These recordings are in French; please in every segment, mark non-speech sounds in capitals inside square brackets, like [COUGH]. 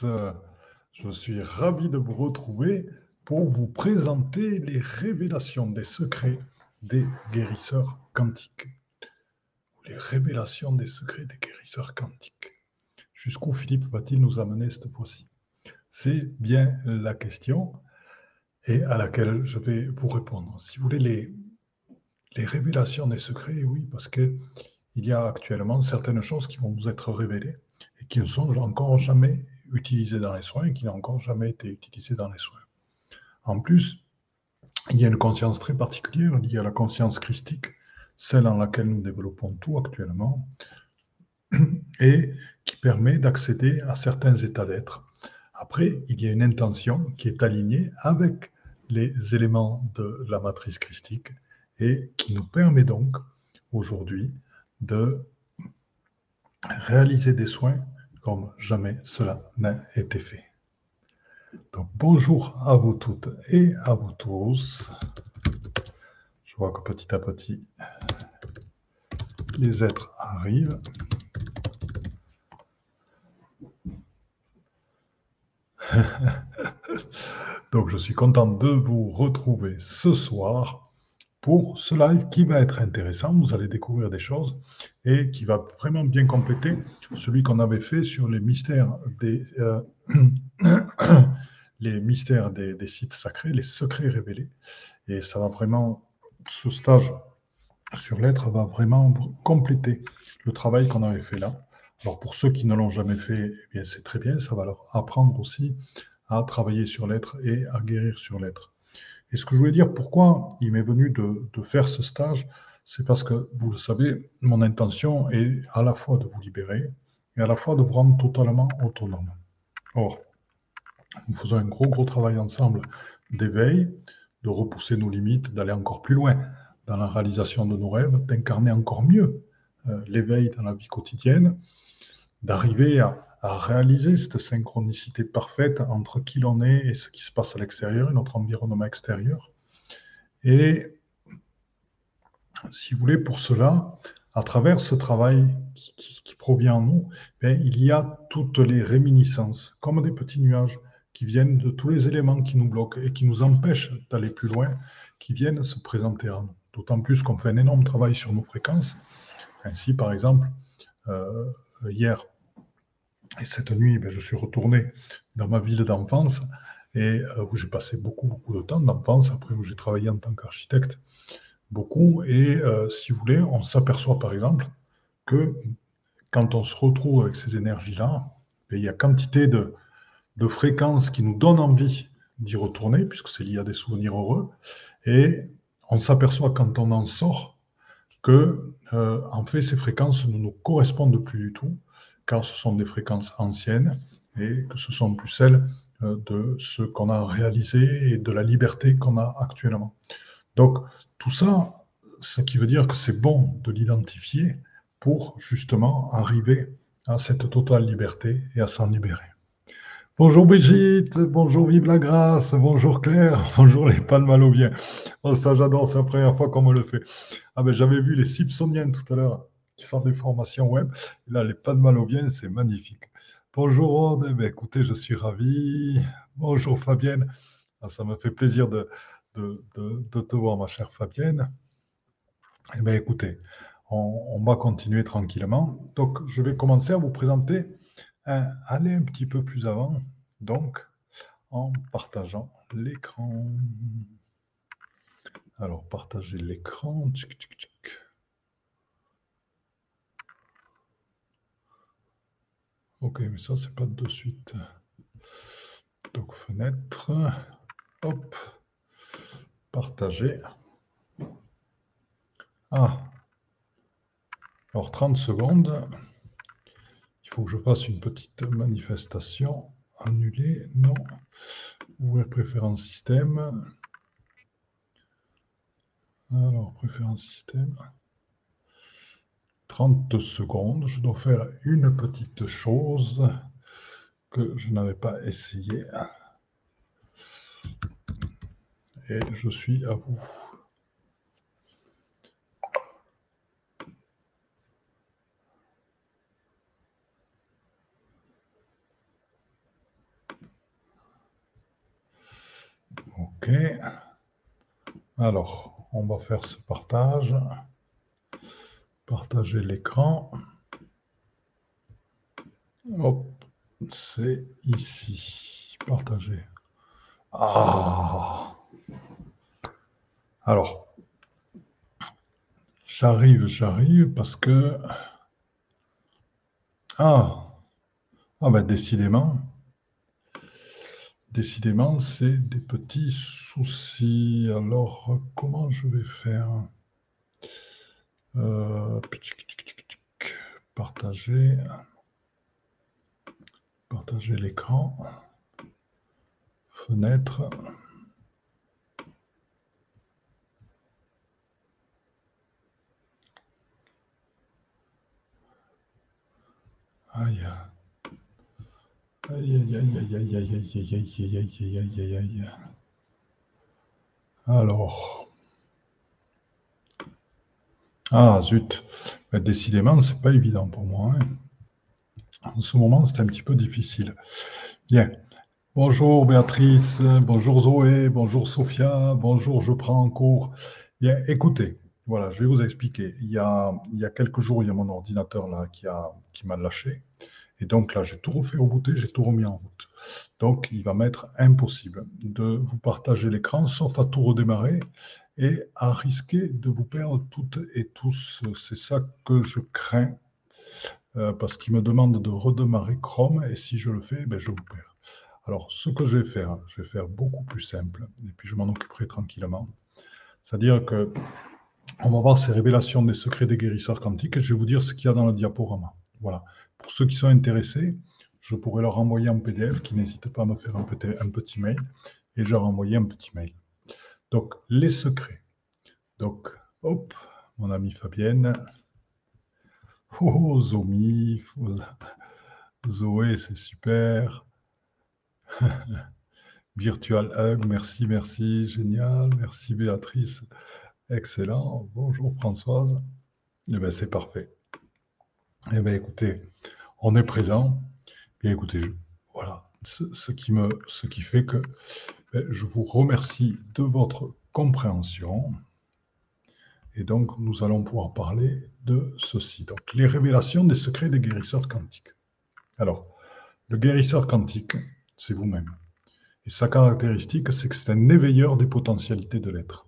Je suis ravi de vous retrouver pour vous présenter les révélations des secrets des guérisseurs quantiques. Les révélations des secrets des guérisseurs quantiques. Jusqu'où Philippe va-t-il nous amener cette fois-ci? C'est bien la question et à laquelle je vais vous répondre. Si vous voulez les, les révélations des secrets, oui, parce qu'il y a actuellement certaines choses qui vont vous être révélées et qui ne sont encore jamais utilisé dans les soins et qui n'a encore jamais été utilisé dans les soins. En plus, il y a une conscience très particulière liée à la conscience christique, celle en laquelle nous développons tout actuellement, [CLEARS THROAT] et qui permet d'accéder à certains états d'être. Après, il y a une intention qui est alignée avec les éléments de la matrice christique et qui nous permet donc aujourd'hui de réaliser des soins comme jamais cela n'a été fait. Donc bonjour à vous toutes et à vous tous. Je vois que petit à petit, les êtres arrivent. [LAUGHS] Donc je suis content de vous retrouver ce soir pour ce live qui va être intéressant. Vous allez découvrir des choses et qui va vraiment bien compléter celui qu'on avait fait sur les mystères des, euh, [CLEARS THROAT] des, sites sacrés, les secrets révélés. Et ça va vraiment, ce stage sur l'être va vraiment compléter le travail qu'on avait fait là. Alors pour ceux qui ne l'ont jamais fait, eh c'est très bien, ça va leur apprendre aussi à travailler sur l'être et à guérir sur l'être. Et ce que je voulais dire, pourquoi il m'est venu de, faire ce stage, c'est parce que, vous le savez, mon intention est à la fois de vous libérer et à la fois de vous rendre totalement autonome. Or, nous faisons un gros, gros travail ensemble d'éveil, de repousser nos limites, d'aller encore plus loin dans la réalisation de nos rêves, d'incarner encore mieux euh, l'éveil dans la vie quotidienne, d'arriver à, à réaliser cette synchronicité parfaite entre qui l'on est et ce qui se passe à l'extérieur notre environnement extérieur. Et si vous voulez, pour cela, à travers ce travail qui, provient en nous, ben, il y a toutes les réminiscences, comme des petits nuages qui viennent de tous les éléments qui nous bloquent et qui nous empêchent d'aller plus loin, qui viennent se présenter à nous. D'autant plus qu'on fait un énorme travail sur nos fréquences. Ainsi, par exemple, euh, hier, et cette nuit, ben, je suis retourné dans ma ville d'enfance et euh, où j'ai passé beaucoup, beaucoup de temps d'enfance, après où j'ai travaillé en tant qu'architecte, beaucoup. Et euh, si vous voulez, on s'aperçoit par exemple que quand on se retrouve avec ces énergies-là, ben, il y a quantité de, fréquences qui nous donnent envie d'y retourner, puisque c'est lié à des souvenirs heureux. Et on s'aperçoit quand on en sort que, euh, en fait, ces fréquences ne nous correspondent plus du tout car ce sont des fréquences anciennes et que ce sont plus celles euh, de ce qu'on a réalisé et de la liberté qu'on a actuellement. Donc tout ça, ce qui veut dire que c'est bon de l'identifier pour justement arriver à cette totale liberté et à s'en libérer. Bonjour Brigitte, bonjour Vive la Grâce, bonjour Claire, [LAUGHS] bonjour les Palmaloviens. Oh, ça j'adore, c'est la première fois qu'on me le fait. Ah ben j'avais vu les Simpsoniens tout à l'heure qui font des formations web. Et là, les pas de mal au bien, c'est magnifique. Bonjour Aude, eh ben, écoutez, je suis ravi. Bonjour Fabienne, ah, ça me fait plaisir de, de, de, te voir, ma chère Fabienne. Eh bien, écoutez, on, va continuer tranquillement. Donc, je vais commencer à vous présenter, un, aller un petit peu plus avant, donc en partageant l'écran. Alors, partager l'écran. Tchic, tchic, tchic. Ok, mais ça, c'est pas de suite. Donc, fenêtre. Hop. Partager. Ah. Alors, 30 secondes. Il faut que je fasse une petite manifestation. Annuler. Non. Ouvrir préférence système. Alors, préférence système. 30 secondes. Je dois faire une petite chose que je n'avais pas essayé. Et je suis à vous. Ok. Alors, on va faire ce partage. Partager l'écran. Hop, c'est ici. Partager. Ah Alors, j'arrive, j'arrive parce que... Ah Ah ben décidément, décidément, c'est des petits soucis. Alors, comment je vais faire? Euh, Partager. Partager l'écran. Fenêtre. Aïe. Aïe, aïe, aïe, aïe, aïe, aïe, aïe, aïe, aïe, aïe, aïe, aïe, aïe. Alors. Ah, zut. Mais décidément, c'est pas évident pour moi. En ce moment, c'est un petit peu difficile. Bien. Bonjour Béatrice, bonjour Zoé, bonjour Sophia, bonjour, je prends en cours. Bien, écoutez, voilà, je vais vous expliquer. Il y a, il y a quelques jours, il y a mon ordinateur là qui m'a qui lâché. Et donc là, j'ai tout refait bouté, j'ai tout remis en route. Donc, il va m'être impossible de vous partager l'écran, sauf à tout redémarrer et à risquer de vous perdre toutes et tous. C'est ça que je crains, euh, parce qu'il me demande de redémarrer Chrome, et si je le fais, ben, je vous perds. Alors, ce que je vais faire, je vais faire beaucoup plus simple, et puis je m'en occuperai tranquillement. C'est-à-dire que on va voir ces révélations des secrets des guérisseurs quantiques, et je vais vous dire ce qu'il y a dans le diaporama. Voilà. Pour ceux qui sont intéressés, je pourrais leur envoyer un PDF, qui n'hésitent pas à me faire un petit, un petit mail, et je leur envoyer un petit mail. Donc, les secrets. Donc, hop, mon amie Fabienne. Oh, Zomi, [LAUGHS] Zoé, c'est super. [LAUGHS] Virtual Hug, merci, merci, génial. Merci Béatrice, excellent. Bonjour Françoise. Eh bien, c'est parfait. Eh bien, écoutez, on est présent. Bien, écoutez, voilà, ce, qui me, ce qui fait que je vous remercie de votre compréhension. Et donc, nous allons pouvoir parler de ceci. Donc, les révélations des secrets des guérisseurs quantiques. Alors, le guérisseur quantique, c'est vous-même. Et sa caractéristique, c'est que c'est un éveilleur des potentialités de l'être.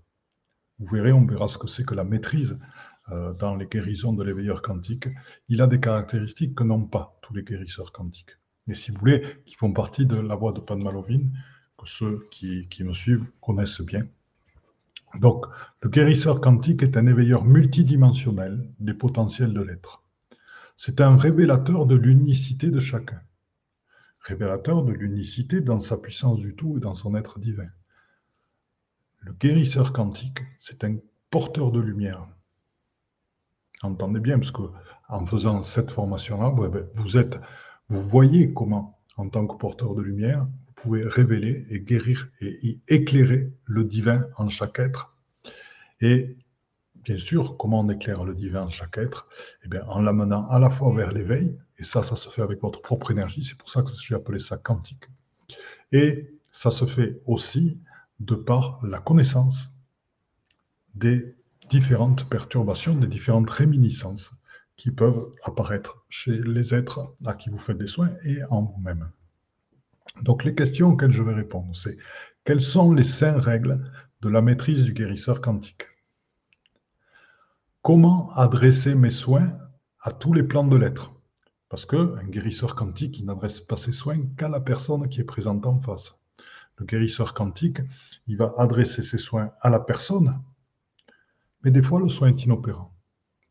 Vous verrez, on verra ce que c'est que la maîtrise euh, dans les guérisons de l'éveilleur quantique. Il a des caractéristiques que n'ont pas tous les guérisseurs quantiques. Mais si vous voulez, qui font partie de la voie de Padmalovin, que ceux qui, me suivent connaissent bien. Donc, le guérisseur quantique est un éveilleur multidimensionnel des potentiels de l'être. C'est un révélateur de l'unicité de chacun révélateur de l'unicité dans sa puissance du tout et dans son être divin. Le guérisseur quantique, c'est un porteur de lumière. Entendez bien, parce que en faisant cette formation-là, vous vous voyez comment, en tant que porteur de lumière, pouvez révéler et guérir et éclairer le divin en chaque être. Et bien sûr, comment on éclaire le divin en chaque être? Eh bien, en l'amenant à la fois vers l'éveil, et ça, ça se fait avec votre propre énergie. C'est pour ça que j'ai appelé ça quantique. Et ça se fait aussi de par la connaissance des différentes perturbations, des différentes réminiscences qui peuvent apparaître chez les êtres à qui vous faites des soins et en vous-même. Donc les questions auxquelles je vais répondre, c'est quelles sont les cinq règles de la maîtrise du guérisseur quantique? Comment adresser mes soins à tous les plans de l'être? Parce qu'un guérisseur quantique, il n'adresse pas ses soins qu'à la personne qui est présente en face. Le guérisseur quantique, il va adresser ses soins à la personne, mais des fois le soin est inopérant.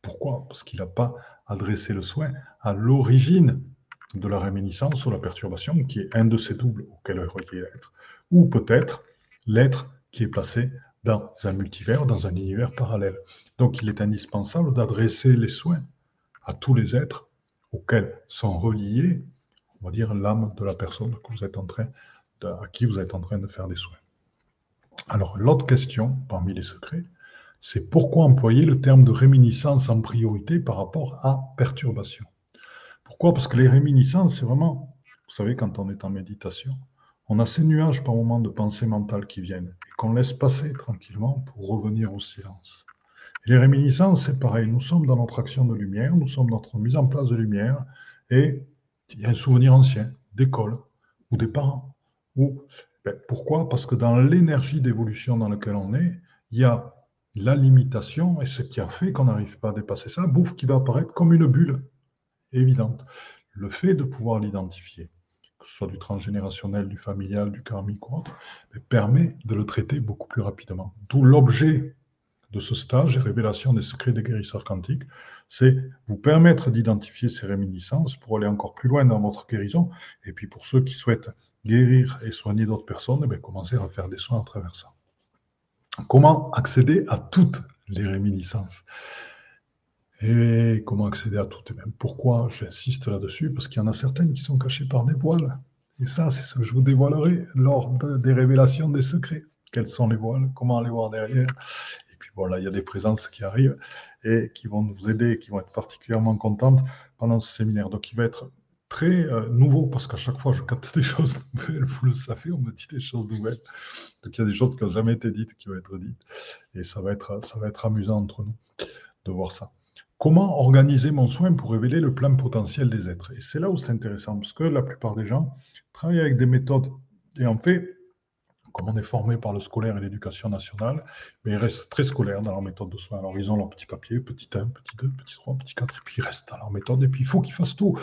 Pourquoi? Parce qu'il n'a pas adressé le soin à l'origine de la réminiscence ou la perturbation, qui est un de ces doubles auxquels est relié l'être. Ou peut-être l'être qui est placé dans un multivers, dans un univers parallèle. Donc il est indispensable d'adresser les soins à tous les êtres auxquels sont reliés, on va dire, l'âme de la personne à qui vous êtes en train de faire des soins. Alors, l'autre question parmi les secrets, c'est pourquoi employer le terme de réminiscence en priorité par rapport à perturbation? Pourquoi? Parce que les réminiscences, c'est vraiment, vous savez, quand on est en méditation, on a ces nuages par moments de pensée mentale qui viennent et qu'on laisse passer tranquillement pour revenir au silence. les réminiscences, c'est pareil. Nous sommes dans notre action de lumière, nous sommes dans notre mise en place de lumière et il y a un souvenir ancien d'école ou des parents. Ou, ben, pourquoi? Parce que dans l'énergie d'évolution dans laquelle on est, il y a la limitation et ce qui a fait qu'on n'arrive pas à dépasser ça, bouffe qui va apparaître comme une bulle évidente. Le fait de pouvoir l'identifier, que ce soit du transgénérationnel, du familial, du karmique ou autre, permet de le traiter beaucoup plus rapidement. D'où l'objet de ce stage, Révélation des secrets des guérisseurs quantiques, c'est vous permettre d'identifier ces réminiscences pour aller encore plus loin dans votre guérison. Et puis pour ceux qui souhaitent guérir et soigner d'autres personnes, eh commencer à faire des soins à travers ça. Comment accéder à toutes les réminiscences? Et comment accéder à toutes Et même pourquoi? J'insiste là-dessus Parce qu'il y en a certaines qui sont cachées par des voiles. Et ça, c'est ce que je vous dévoilerai lors des révélations des secrets. Quels sont les voiles? Comment les voir derrière? Et puis voilà, il y a des présences qui arrivent et qui vont nous aider, qui vont être particulièrement contentes pendant ce séminaire. Donc, il va être très euh, nouveau parce qu'à chaque fois je capte [LAUGHS] des choses nouvelles, vous le savez, on me dit des choses nouvelles. Donc il y a des choses qui n'ont jamais été dites qui vont être dites et ça va être, ça va être amusant entre nous de voir ça. Comment organiser mon soin pour révéler le plein potentiel des êtres Et c'est là où c'est intéressant parce que la plupart des gens travaillent avec des méthodes et en fait, comme on est formé par le scolaire et l'éducation nationale, mais ils restent très scolaires dans leur méthode de soins. Alors, ils ont leur petit papier, petit 1, petit 2, petit 3, petit 4, et puis ils restent dans leur méthode, et puis il faut qu'ils fassent tout,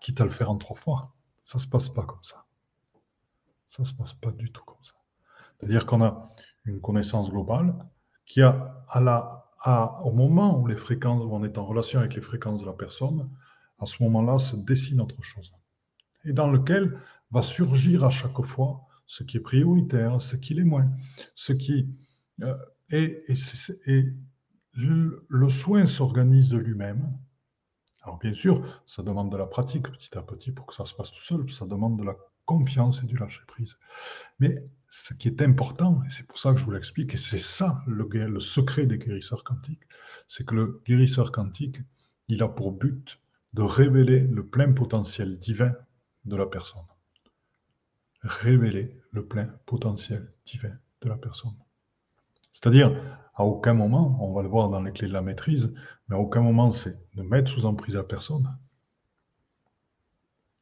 quitte à le faire en trois fois. Ça ne se passe pas comme ça. Ça ne se passe pas du tout comme ça. C'est-à-dire qu'on a une connaissance globale qui a, à la, au moment où les fréquences, on est en relation avec les fréquences de la personne, à ce moment-là se dessine autre chose. Et dans lequel va surgir à chaque fois ce qui est prioritaire, ce qui l'est moins, ce qui euh, et, le, soin s'organise de lui-même. Alors bien sûr, ça demande de la pratique petit à petit pour que ça se passe tout seul, ça demande de la confiance et du lâcher prise. Mais ce qui est important, et c'est pour ça que je vous l'explique, et c'est ça le, le secret des guérisseurs quantiques, c'est que le guérisseur quantique, il a pour but de révéler le plein potentiel divin de la personne révéler le plein potentiel divin de la personne. C'est-à-dire, à aucun moment, on va le voir dans les clés de la maîtrise, mais à aucun moment c'est de mettre sous emprise la personne.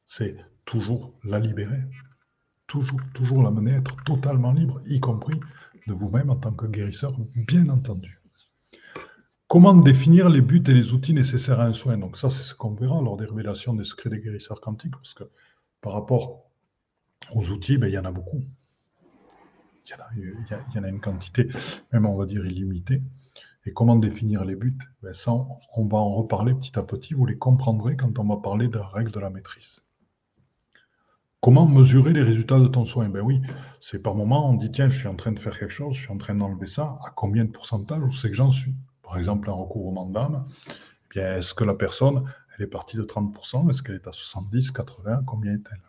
C'est toujours la libérer. Toujours, toujours la mener à être totalement libre, y compris de vous-même en tant que guérisseur, bien entendu. Comment définir les buts et les outils nécessaires à un soin? Donc ça, c'est ce qu'on verra lors des révélations des secrets des guérisseurs quantiques, parce que par rapport aux outils, ben, il y en a beaucoup. Il y, en a, une quantité, même on va dire illimitée. Et comment définir les buts? Ben, on va en reparler petit à petit. Vous les comprendrez quand on va parler de la règle de la maîtrise. Comment mesurer les résultats de ton soin? Ben oui, c'est par moment, on dit tiens, je suis en train de faire quelque chose, je suis en train d'enlever ça. À combien de pourcentage Où c'est que j'en suis? Par exemple, un recouvrement d'âme. Eh bien, est-ce que la personne, elle est partie de 30% Est-ce qu'elle est à 70, 80 Combien est-elle?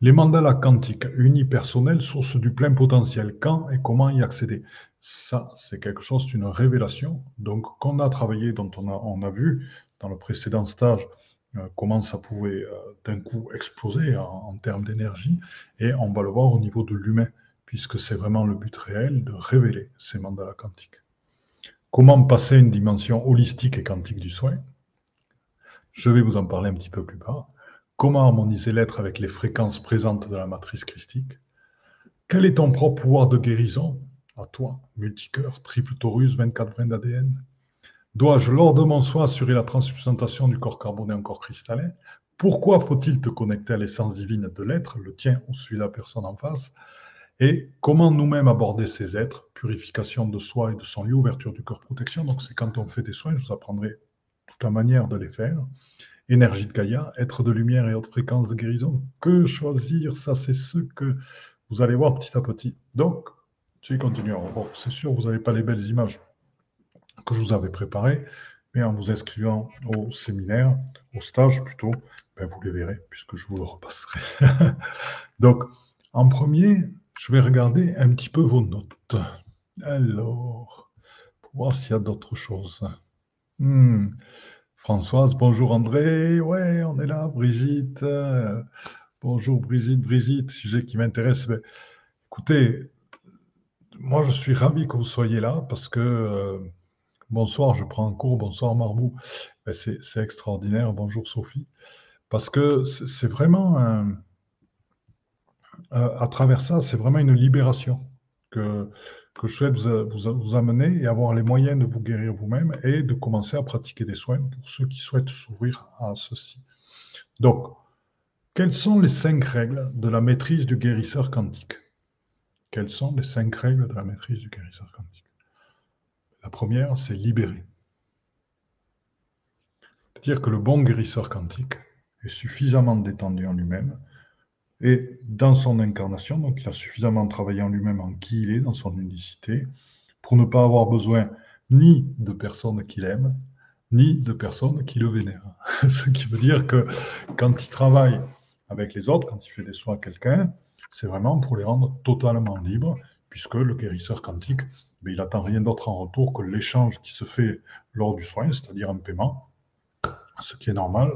Les mandalas quantiques unipersonnels, source du plein potentiel. Quand et comment y accéder? Ça, c'est quelque chose, d'une révélation. Donc, qu'on a travaillé, dont on a, vu dans le précédent stage comment ça pouvait euh, d'un coup exploser en, termes d'énergie. Et on va le voir au niveau de l'humain, puisque c'est vraiment le but réel de révéler ces mandalas quantiques. Comment passer une dimension holistique et quantique du soin? Je vais vous en parler un petit peu plus bas. Comment harmoniser l'être avec les fréquences présentes de la matrice christique? Quel est ton propre pouvoir de guérison? À toi, multicœur, triple taurus, 24 brins d'ADN Dois-je, lors de mon soin, assurer la transsubstantation du corps carboné en corps cristallin? Pourquoi faut-il te connecter à l'essence divine de l'être, le tien ou celui de la personne en face? Et comment nous-mêmes aborder ces êtres? Purification de soi et de son lieu, ouverture du corps, protection. Donc, c'est quand on fait des soins, je vous apprendrai toute la manière de les faire énergie de Gaïa, être de lumière et haute fréquence de guérison. Que choisir? Ça, c'est ce que vous allez voir petit à petit. Donc, tu continues. Bon, c'est sûr, vous n'avez pas les belles images que je vous avais préparées, mais en vous inscrivant au séminaire, au stage plutôt, ben, vous les verrez, puisque je vous le repasserai. [LAUGHS] Donc, en premier, je vais regarder un petit peu vos notes. Alors, pour voir s'il y a d'autres choses. Hmm. Françoise, bonjour André. Ouais, on est là. Brigitte, Bonjour Brigitte, Brigitte, sujet qui m'intéresse. Ben, écoutez, moi je suis ravi que vous soyez là parce que euh, bonsoir, je prends un cours, bonsoir Marbou, ben, c'est extraordinaire, bonjour Sophie, parce que c'est vraiment un, à travers ça, c'est vraiment une libération que, que je souhaite vous, vous, amener et avoir les moyens de vous guérir vous-même et de commencer à pratiquer des soins pour ceux qui souhaitent s'ouvrir à ceci. Donc, quelles sont les cinq règles de la maîtrise du guérisseur quantique? Quelles sont les cinq règles de la maîtrise du guérisseur quantique? La première, c'est libérer. C'est-à-dire que le bon guérisseur quantique est suffisamment détendu en lui-même et dans son incarnation, donc il a suffisamment travaillé en lui-même en qui il est, dans son unicité, pour ne pas avoir besoin ni de personnes qu'il aime, ni de personnes qui le vénèrent. [LAUGHS] Ce qui veut dire que quand il travaille avec les autres, quand il fait des soins à quelqu'un, c'est vraiment pour les rendre totalement libres, puisque le guérisseur quantique, mais il n'attend rien d'autre en retour que l'échange qui se fait lors du soin, c'est-à-dire un paiement, ce qui est normal,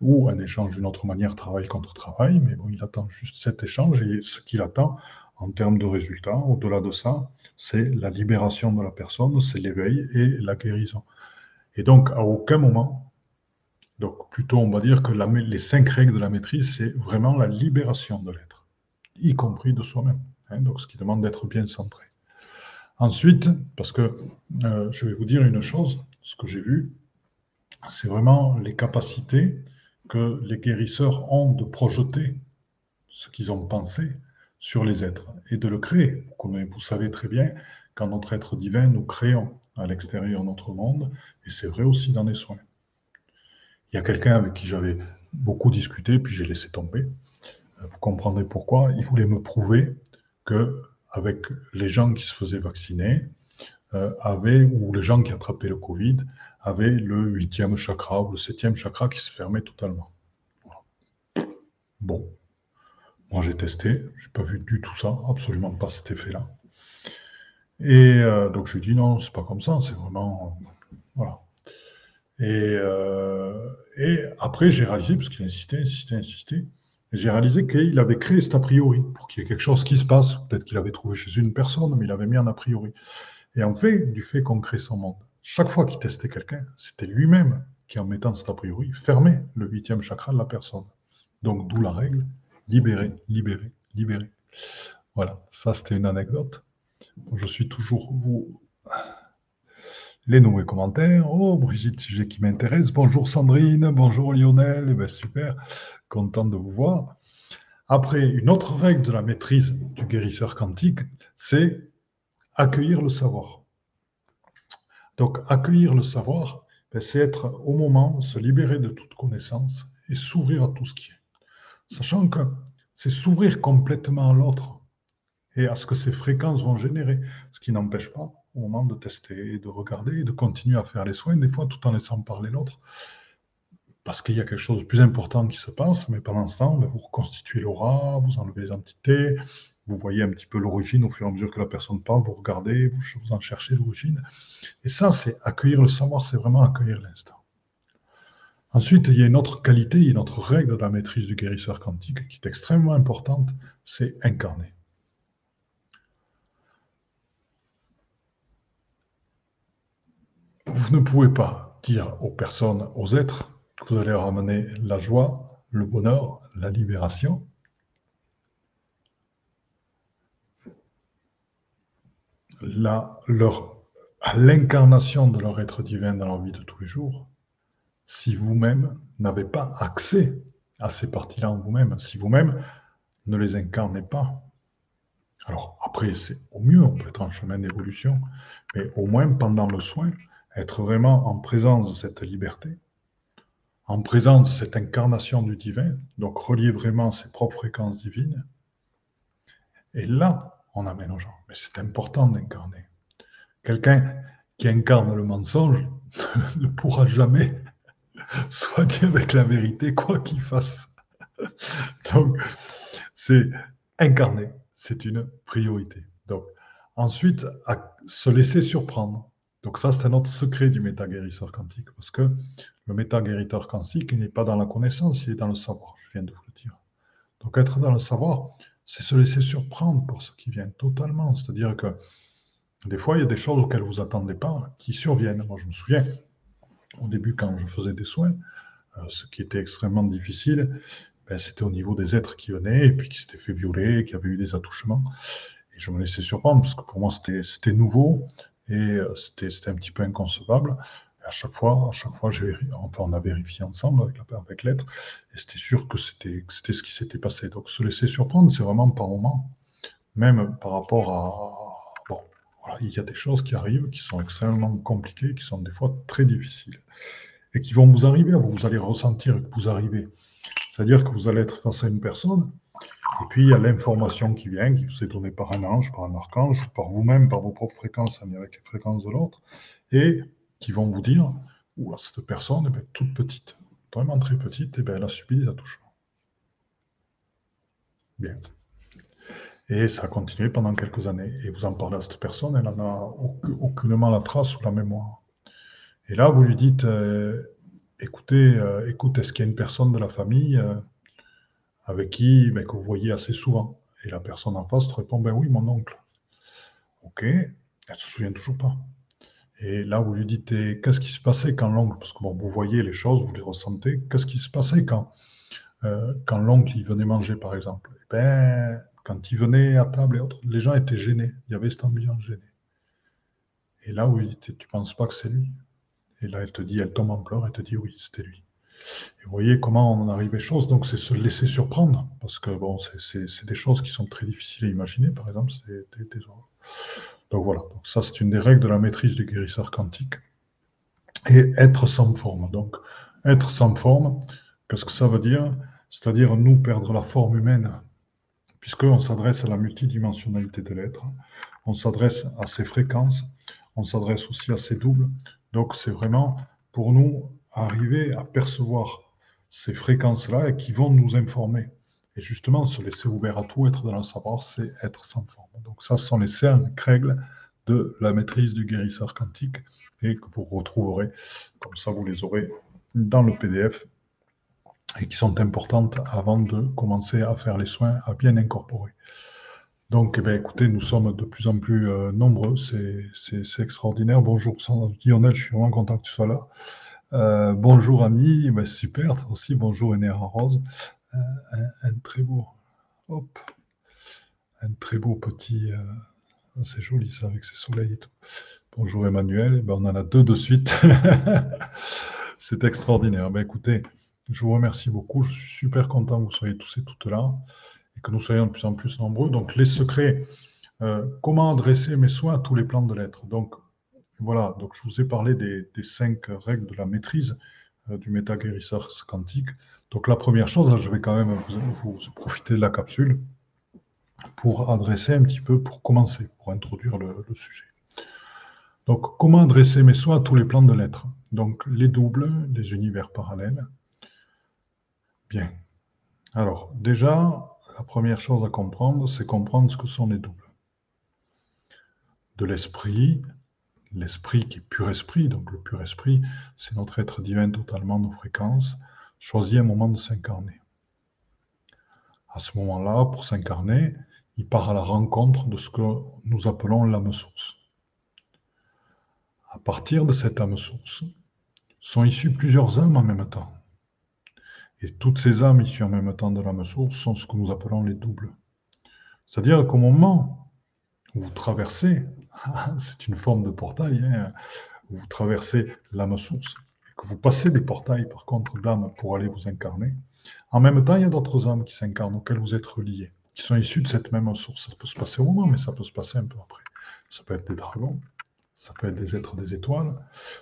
ou un échange d'une autre manière, travail contre travail, mais bon, il attend juste cet échange, et ce qu'il attend en termes de résultats, au-delà de ça, c'est la libération de la personne, c'est l'éveil et la guérison. Et donc, à aucun moment, donc plutôt on va dire que les cinq règles de la maîtrise, c'est vraiment la libération de l'être, y compris de soi-même. Hein, donc ce qui demande d'être bien centré. Ensuite, parce que euh, je vais vous dire une chose, ce que j'ai vu, c'est vraiment les capacités que les guérisseurs ont de projeter ce qu'ils ont pensé sur les êtres et de le créer. Vous savez très bien, qu'en notre être divin, nous créons à l'extérieur notre monde, et c'est vrai aussi dans les soins. Il y a quelqu'un avec qui j'avais beaucoup discuté, puis j'ai laissé tomber. Vous comprendrez pourquoi. Il voulait me prouver que avec les gens qui se faisaient vacciner, euh, ou les gens qui attrapaient le Covid, avaient le huitième chakra ou le septième chakra qui se fermait totalement. Bon, moi j'ai testé, je n'ai pas vu du tout ça, absolument pas cet effet-là. Et euh, donc je lui dit non, c'est pas comme ça, c'est vraiment. voilà. Et, euh, et après, j'ai réalisé, parce qu'il insistait, insistait, insistait, j'ai réalisé qu'il avait créé cet a priori pour qu'il y ait quelque chose qui se passe. Peut-être qu'il avait trouvé chez une personne, mais il avait mis un a priori. Et en fait, du fait qu'on crée son monde, chaque fois qu'il testait quelqu'un, c'était lui-même qui, en mettant cet a priori, fermait le huitième chakra de la personne. Donc, d'où la règle libérer, libérer, libérer. Voilà, ça c'était une anecdote. Je suis toujours vous les nouveaux commentaires. Oh, Brigitte, sujet qui m'intéresse. Bonjour Sandrine, bonjour Lionel. Eh ben, super, content de vous voir. Après, une autre règle de la maîtrise du guérisseur quantique, c'est accueillir le savoir. Donc, accueillir le savoir, ben, c'est être au moment, se libérer de toute connaissance et s'ouvrir à tout ce qui est. Sachant que c'est s'ouvrir complètement à l'autre et à ce que ces fréquences vont générer, ce qui n'empêche pas au moment de tester et de regarder et de continuer à faire les soins, des fois tout en laissant parler l'autre, parce qu'il y a quelque chose de plus important qui se passe, mais pendant ce temps, ben, vous reconstituez l'aura, vous enlevez les entités, vous voyez un petit peu l'origine au fur et à mesure que la personne parle, vous regardez, vous, en cherchez l'origine. Et ça, c'est accueillir le savoir, c'est vraiment accueillir l'instant. Ensuite, il y a une autre qualité, il y a une autre règle de la maîtrise du guérisseur quantique qui est extrêmement importante, c'est incarner. Vous ne pouvez pas dire aux personnes, aux êtres, vous allez ramener la joie, le bonheur, la libération. l'incarnation de leur être divin dans leur vie de tous les jours, si vous-même n'avez pas accès à ces parties-là en vous-même, si vous-même ne les incarnez pas. Alors après, c'est au mieux, on peut être en chemin d'évolution, mais au moins pendant le soin, être vraiment en présence de cette liberté, en présence de cette incarnation du divin, donc relier vraiment ses propres fréquences divines. Et là, on amène aux gens. Mais c'est important d'incarner. Quelqu'un qui incarne le mensonge [LAUGHS] ne pourra jamais [LAUGHS] soigner avec la vérité, quoi qu'il fasse. [LAUGHS] Donc, c'est incarner, c'est une priorité. Donc, ensuite, à se laisser surprendre. Donc ça, c'est un autre secret du méta-guérisseur quantique, parce que le méta-guérisseur quantique n'est pas dans la connaissance, il est dans le savoir, je viens de vous le dire. Donc être dans le savoir, c'est se laisser surprendre par ce qui vient totalement. C'est-à-dire que des fois, il y a des choses auxquelles vous attendez pas qui surviennent. Moi, je me souviens, au début, quand je faisais des soins, euh, ce qui était extrêmement difficile, ben, c'était au niveau des êtres qui venaient et puis qui s'étaient fait violer, qui avaient eu des attouchements. Et je me laissais surprendre parce que pour moi, c'était nouveau et euh, c'était un petit peu inconcevable. Et à chaque fois, à chaque fois, on a vérifié ensemble avec, avec l'être et c'était sûr que c'était ce qui s'était passé. Donc se laisser surprendre, c'est vraiment par moment, même par rapport à il y a des choses qui arrivent qui sont extrêmement compliquées, qui sont des fois très difficiles, et qui vont vous arriver, vous allez ressentir que vous arrivez. C'est-à-dire que vous allez être face à une personne, et puis il y a l'information qui vient, qui vous est donnée par un ange, par un archange, par vous-même, par vos propres fréquences, avec les fréquences de l'autre, et qui vont vous dire, ou cette personne, est toute petite, vraiment très petite, et bien, elle a subi des attouchements. Bien. Et ça a continué pendant quelques années. Et vous en parlez à cette personne, elle n'en a aucunement la trace ou la mémoire. Et là, vous lui dites, euh, écoutez, euh, écoute, est-ce qu'il y a une personne de la famille euh, avec qui, ben, que vous voyez assez souvent Et la personne en face te répond, ben oui, mon oncle. Ok, elle ne se souvient toujours pas. Et là, vous lui dites, qu'est-ce qui se passait quand l'oncle, parce que vous voyez les choses, vous les ressentez, qu'est-ce qui se passait quand, quand l'oncle venait manger, par exemple? Eh ben, quand il venait à table et autres, les gens étaient gênés. Il y avait cette ambiance gênée. Et là, oui, tu ne penses pas que c'est lui? Et là, elle te dit, elle tombe en pleurs, elle te dit, oui, c'était lui. Vous voyez comment on en arrive aux choses. Donc, c'est se laisser surprendre. Parce que, bon, c'est des choses qui sont très difficiles à imaginer. Par exemple, Donc, voilà. Ça, c'est une des règles de la maîtrise du guérisseur quantique. Et être sans forme. Donc, être sans forme, qu'est-ce que ça veut dire? C'est-à-dire, nous, perdre la forme humaine puisqu'on s'adresse à la multidimensionnalité de l'être, on s'adresse à ses fréquences, on s'adresse aussi à ses doubles. Donc c'est vraiment pour nous arriver à percevoir ces fréquences-là et qui vont nous informer. Et justement, se laisser ouvert à tout, être dans le savoir, c'est être sans forme. Donc ça, ce sont les cinq règles de la maîtrise du guérisseur quantique et que vous retrouverez, comme ça vous les aurez dans le PDF et qui sont importantes avant de commencer à faire les soins, à bien incorporer. Donc, eh écoutez, nous sommes de plus en plus euh, nombreux, c'est extraordinaire. Bonjour Lionel, je suis vraiment content que tu sois là. Euh, bonjour Annie, ben, super, toi aussi, bonjour Enea Rose. Euh, un, très beau, petit, c'est joli ça avec ces soleils et tout. Bonjour Emmanuel, ben, on en a deux de suite. [LAUGHS] c'est extraordinaire. Ben, écoutez, je vous remercie beaucoup. Je suis super content que vous soyez tous et toutes là et que nous soyons de plus en plus nombreux. Donc, les secrets, euh, comment adresser mes soins à tous les plans de l'être. Voilà, donc je vous ai parlé des, cinq règles de la maîtrise euh, du méta-guérisseur quantique. Donc, la première chose, je vais quand même vous, profiter de la capsule pour adresser un petit peu, pour commencer, pour introduire le, le sujet. Donc, comment adresser mes soins à tous les plans de l'être? Donc, les doubles, les univers parallèles, Bien. Alors, déjà, la première chose à comprendre, c'est comprendre ce que sont les doubles. De l'esprit, l'esprit qui est pur esprit, donc le pur esprit, c'est notre être divin totalement, nos fréquences, choisit un moment de s'incarner. À ce moment-là, pour s'incarner, il part à la rencontre de ce que nous appelons l'âme source. À partir de cette âme source, sont issues plusieurs âmes en même temps. Et toutes ces âmes issues en même temps de l'âme source sont ce que nous appelons les doubles. C'est-à-dire qu'au moment où vous traversez, [LAUGHS] c'est une forme de portail, hein, vous traversez l'âme source, que vous passez des portails par contre d'âmes pour aller vous incarner, en même temps il y a d'autres âmes qui s'incarnent, auxquelles vous êtes reliés, qui sont issues de cette même source. Ça peut se passer au moment, mais ça peut se passer un peu après. Ça peut être des dragons, ça peut être des êtres des étoiles,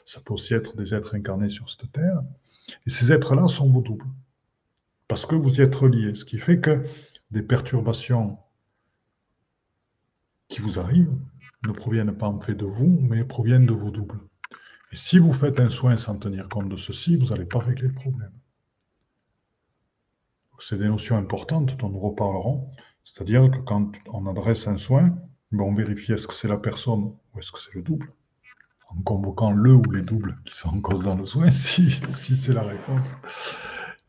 ça peut aussi être des êtres incarnés sur cette terre. Et ces êtres-là sont vos doubles parce que vous y êtes reliés. Ce qui fait que des perturbations qui vous arrivent ne proviennent pas en fait de vous, mais proviennent de vos doubles. Et si vous faites un soin sans tenir compte de ceci, vous n'allez pas régler le problème. C'est des notions importantes dont nous reparlerons. C'est-à-dire que quand on adresse un soin, ben, on vérifie est-ce que c'est la personne ou est-ce que c'est le double. En convoquant le ou les doubles qui sont en cause dans le soin, [LAUGHS] si, si c'est la réponse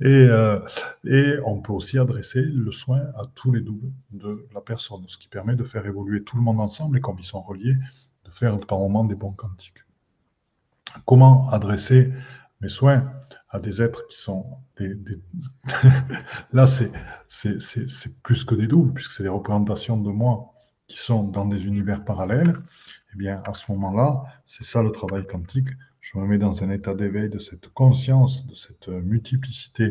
Euh, et, on peut aussi adresser le soin à tous les doubles de la personne, ce qui permet de faire évoluer tout le monde ensemble et comme ils sont reliés, de faire par moment des bons quantiques. Comment adresser mes soins à des êtres qui sont. [LAUGHS] Là, c'est plus que des doubles, puisque c'est des représentations de moi qui sont dans des univers parallèles. Eh bien, à ce moment-là, c'est ça le travail quantique je me mets dans un état d'éveil de cette conscience, de cette multiplicité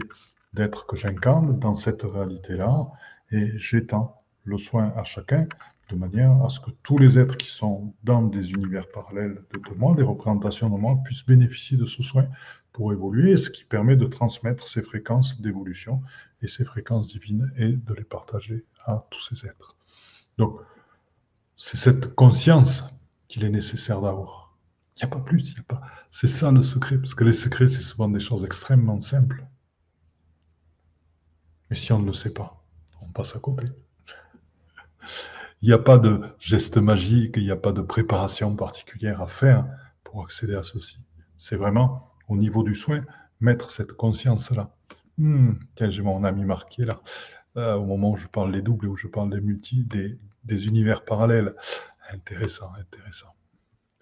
d'êtres que j'incarne dans cette réalité-là, et j'étends le soin à chacun de manière à ce que tous les êtres qui sont dans des univers parallèles de, moi, des représentations de moi, puissent bénéficier de ce soin pour évoluer, ce qui permet de transmettre ces fréquences d'évolution et ces fréquences divines et de les partager à tous ces êtres. Donc, c'est cette conscience qu'il est nécessaire d'avoir. Il n'y a pas plus, a pas. C'est ça le secret, parce que les secrets, c'est souvent des choses extrêmement simples. Mais si on ne le sait pas, on passe à côté. Il n'y a pas de geste magique, il n'y a pas de préparation particulière à faire pour accéder à ceci. C'est vraiment au niveau du soin, mettre cette conscience-là. Hmm, tiens, j'ai mon ami marqué là, euh, au moment où je parle des doubles, où je parle des multi, des, des univers parallèles. Intéressant, intéressant.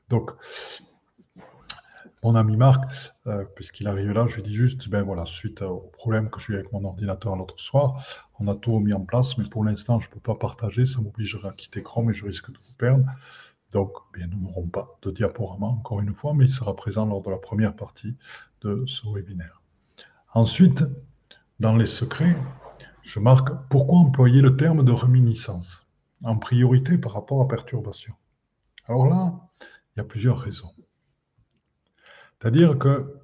Donc, mon ami Marc, euh, puisqu'il arrive là, je lui dis juste, ben voilà, suite au problème que j'ai eu avec mon ordinateur l'autre soir, on a tout mis en place, mais pour l'instant, je ne peux pas partager, ça m'obligerait à quitter Chrome et je risque de vous perdre. Donc, bien, nous n'aurons pas de diaporama, encore une fois, mais il sera présent lors de la première partie de ce webinaire. Ensuite, dans les secrets, je marque pourquoi employer le terme de réminiscence? en priorité par rapport à perturbation. Alors là, il y a plusieurs raisons. C'est-à-dire que,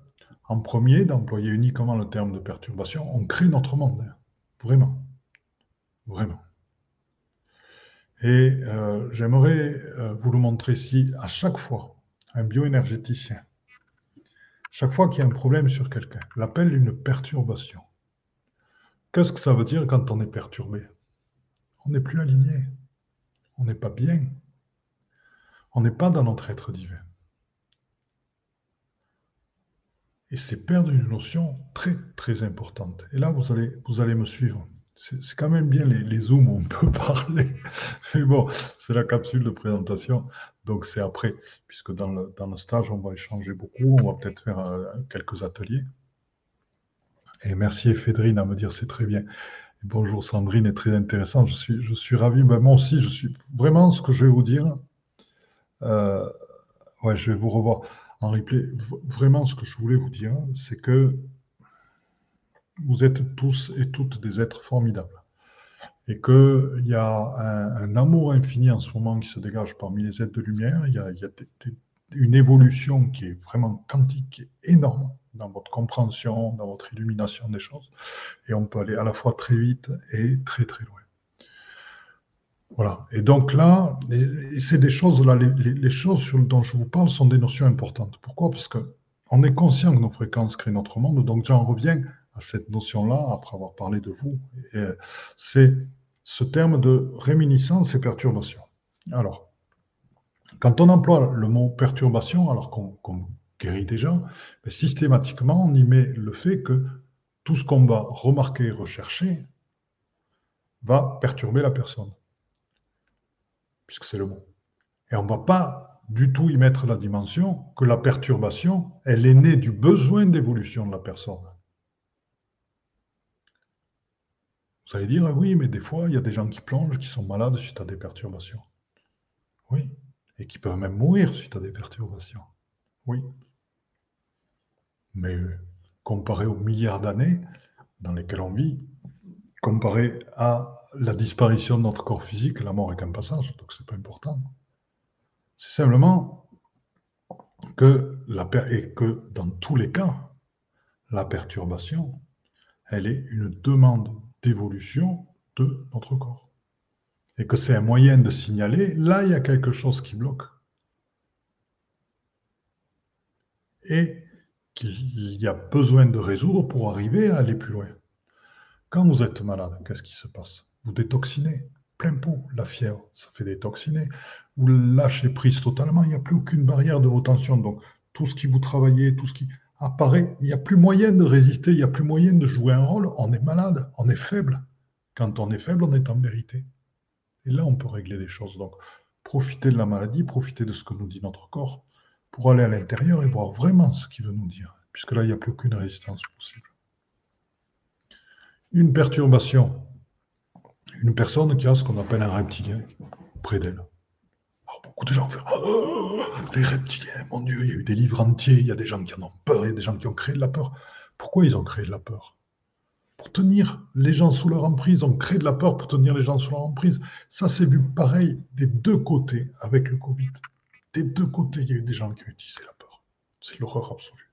en premier, d'employer uniquement le terme de perturbation, on crée notre monde. Hein. Vraiment. Vraiment. Et euh, j'aimerais euh, vous le montrer ici à chaque fois, un bioénergéticien, chaque fois qu'il y a un problème sur quelqu'un, l'appelle une perturbation. Qu'est-ce que ça veut dire quand on est perturbé? On n'est plus aligné, on n'est pas bien, on n'est pas dans notre être divin. Et c'est perdre une notion très, très importante. Et là, vous allez, vous allez me suivre. C'est quand même bien les, zooms où on [LAUGHS] peut parler. Mais bon, c'est la capsule de présentation. Donc c'est après, puisque dans le, dans le, stage, on va échanger beaucoup. On va peut-être faire euh, quelques ateliers. Et merci Fédrine à me dire c'est très bien. bonjour Sandrine, est très intéressant. Je suis, je suis ravi. Ben, moi aussi, je suis vraiment ce que je vais vous dire. Euh, ouais, je vais vous revoir en replay. Vraiment, ce que je voulais vous dire, c'est que vous êtes tous et toutes des êtres formidables. Et qu'il y a un, amour infini en ce moment qui se dégage parmi les êtres de lumière. Il y a, une évolution qui est vraiment quantique, qui est énorme dans votre compréhension, dans votre illumination des choses. Et on peut aller à la fois très vite et très très loin. Voilà. Et donc là, c'est des choses là, les, choses dont je vous parle sont des notions importantes. Pourquoi? Parce que on est conscient que nos fréquences créent notre monde. Donc j'en reviens à cette notion-là après avoir parlé de vous. C'est ce terme de réminiscence et perturbation. Alors, quand on emploie le mot perturbation, alors qu'on guérit déjà, systématiquement, on y met le fait que tout ce qu'on va remarquer et rechercher va perturber la personne puisque c'est le mot. Et on ne va pas du tout y mettre la dimension que la perturbation, elle est née du besoin d'évolution de la personne. Vous allez dire, oui, mais des fois, il y a des gens qui plongent, qui sont malades suite à des perturbations. Oui, et qui peuvent même mourir suite à des perturbations. Oui. Mais comparé aux milliards d'années dans lesquelles on vit, comparé à la disparition de notre corps physique, la mort est qu'un passage, donc c'est pas important. C'est simplement que, la, que dans tous les cas, la perturbation, elle est une demande d'évolution de notre corps. Et que c'est un moyen de signaler, là, il y a quelque chose qui bloque. Et qu'il y a besoin de résoudre pour arriver à aller plus loin. Quand vous êtes malade, qu'est-ce qui se passe? Vous détoxinez, plein pot, la fièvre, ça fait détoxiner. Vous lâchez prise totalement, il n'y a plus aucune barrière de retention. Donc, tout ce qui vous travaillait, tout ce qui. apparaît, il n'y a plus moyen de résister, il n'y a plus moyen de jouer un rôle, on est malade, on est faible. Quand on est faible, on est en vérité. Et là, on peut régler des choses. Donc, profiter de la maladie, profiter de ce que nous dit notre corps, pour aller à l'intérieur et voir vraiment ce qu'il veut nous dire, puisque là, il n'y a plus aucune résistance possible. Une perturbation, une personne qui a ce qu'on appelle un reptilien près d'elle. beaucoup de gens font oh, les reptiliens, mon Dieu, il y a eu des livres entiers, il y a des gens qui en ont peur, il y a des gens qui ont créé de la peur. Pourquoi ils ont créé de la peur? Pour tenir les gens sous leur emprise, ils ont créé de la peur pour tenir les gens sous leur emprise. Ça, c'est vu pareil des deux côtés avec le Covid. Des deux côtés, il y a eu des gens qui ont utilisé la peur. C'est l'horreur absolue.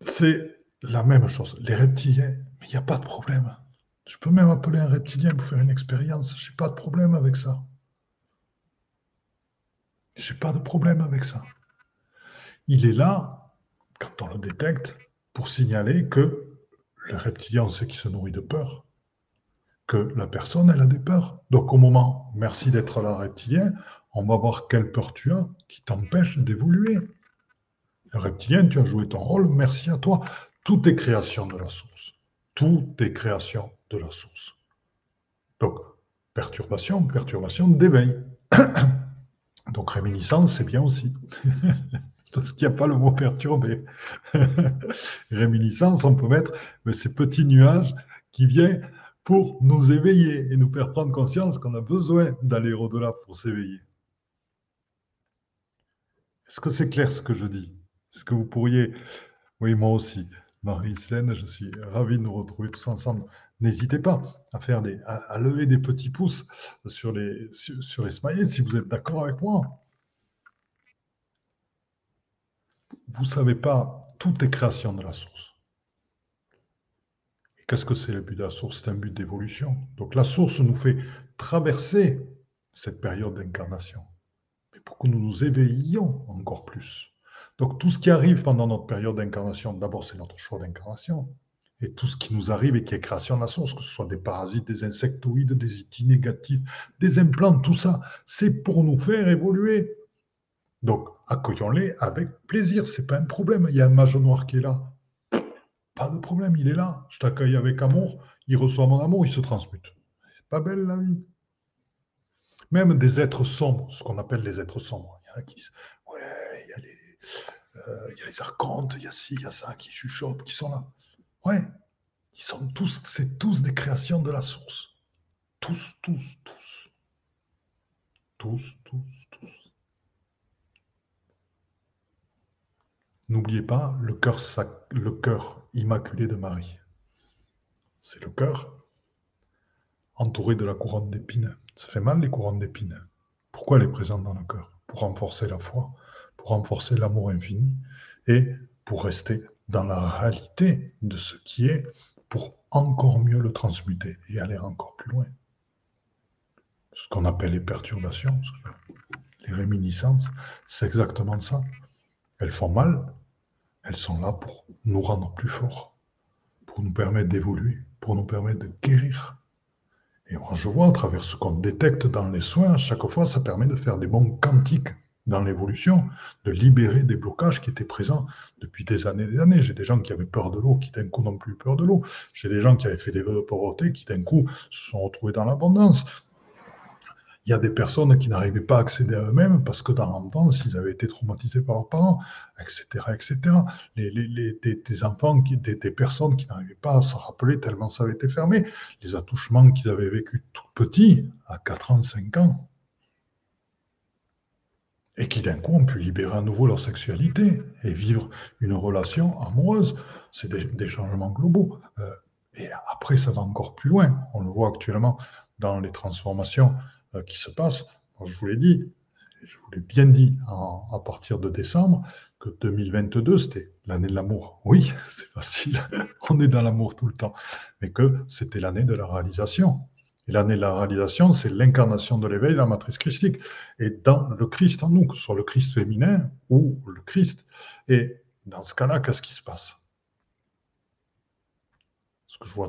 C'est la même chose. Les reptiliens, mais il n'y a pas de problème. Je peux même appeler un reptilien pour faire une expérience. Je n'ai pas de problème avec ça. Je n'ai pas de problème avec ça. Il est là, quand on le détecte, pour signaler que le reptilien, on sait qu'il se nourrit de peur, que la personne, elle a des peurs. Donc au moment, merci d'être là, reptilien, on va voir quelle peur tu as qui t'empêche d'évoluer. Le reptilien, tu as joué ton rôle, merci à toi. Tout est création de la source. Tout est création de la source. Donc, perturbation, perturbation d'éveil. [COUGHS] Donc, réminiscence, c'est bien aussi. [LAUGHS] Parce qu'il n'y a pas le mot perturbé. [LAUGHS] réminiscence, on peut mettre ces petits nuages qui viennent pour nous éveiller et nous faire prendre conscience qu'on a besoin d'aller au-delà pour s'éveiller. Est-ce que c'est clair ce que je dis? Est-ce que vous pourriez, oui, moi aussi, Marie-Hélène, je suis ravi de nous retrouver tous ensemble. N'hésitez pas à, faire des, à, lever des petits pouces sur les, sur, les smileys si vous êtes d'accord avec moi. Vous ne savez pas, tout est création de la source. Et qu'est-ce que c'est le but de la source? C'est un but d'évolution. Donc la source nous fait traverser cette période d'incarnation, mais pour que nous nous éveillions encore plus. Donc tout ce qui arrive pendant notre période d'incarnation, d'abord c'est notre choix d'incarnation. Et tout ce qui nous arrive et qui est création de la source, que ce soit des parasites, des insectoïdes, des itis négatifs, des implants, tout ça, c'est pour nous faire évoluer. Donc accueillons-les avec plaisir, c'est pas un problème. Il y a un mage noir qui est là. Pas de problème, il est là. Je t'accueille avec amour, il reçoit mon amour, il se transmute. C'est pas belle la vie. Même des êtres sombres, ce qu'on appelle les êtres sombres. Il y en a qui, ouais, il y a les euh, il y a les archontes, il y a ci, il y a ça, qui chuchotent, qui sont là. Ouais, ils sont tous, c'est tous des créations de la source. Tous, tous, tous. Tous, tous, tous. N'oubliez pas le cœur, le cœur immaculé de Marie. C'est le cœur entouré de la couronne d'épines. Ça fait mal les couronnes d'épines. Pourquoi elle est présente dans le cœur? Pour renforcer la foi, pour renforcer l'amour infini et pour rester dans la réalité de ce qui est, pour encore mieux le transmuter et aller encore plus loin. Ce qu'on appelle les perturbations, les réminiscences, c'est exactement ça. Elles font mal, elles sont là pour nous rendre plus forts, pour nous permettre d'évoluer, pour nous permettre de guérir. Et moi, je vois à travers ce qu'on détecte dans les soins, à chaque fois, ça permet de faire des bons quantiques dans l'évolution, de libérer des blocages qui étaient présents depuis des années et des années. J'ai des gens qui avaient peur de l'eau, qui d'un coup n'ont plus peur de l'eau. J'ai des gens qui avaient fait des vœux de pauvreté, qui d'un coup se sont retrouvés dans l'abondance. Il y a des personnes qui n'arrivaient pas à accéder à eux-mêmes parce que dans l'enfance, ils avaient été traumatisés par leurs parents, etc. etc. Les, des, enfants, des, personnes qui n'arrivaient pas à se rappeler tellement ça avait été fermé, les attouchements qu'ils avaient vécus tout petits, à 4 ans, 5 ans, et qui d'un coup ont pu libérer à nouveau leur sexualité et vivre une relation amoureuse. C'est des, changements globaux. Euh, et après, ça va encore plus loin. On le voit actuellement dans les transformations euh, qui se passent. je vous l'ai dit, je vous l'ai bien dit à partir de décembre, que 2022, c'était l'année de l'amour. Oui, [LAUGHS] c'est facile, on est dans l'amour tout le temps, mais que c'était l'année de la réalisation. Et l'année de la réalisation, c'est l'incarnation de l'éveil, la matrice christique. Et dans le Christ en nous, que ce soit le Christ féminin ou le Christ. Et dans ce cas-là, qu'est-ce qui se passe? Parce que je vois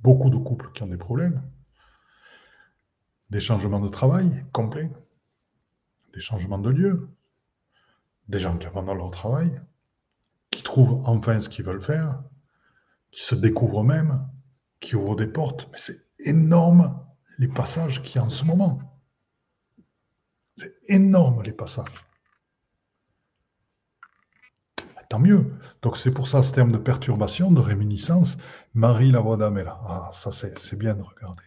beaucoup de couples qui ont des problèmes, des changements de travail complets, des changements de lieu, des gens qui abandonnent leur travail, qui trouvent enfin ce qu'ils veulent faire, qui se découvrent eux-mêmes, qui ouvrent des portes. Mais c'est énorme les passages qu'il y a en ce moment. C'est énorme les passages. Tant mieux. Donc c'est pour ça ce terme de perturbation, de réminiscence, Marie la voix d'Amela. Ah, ça c'est bien de regarder.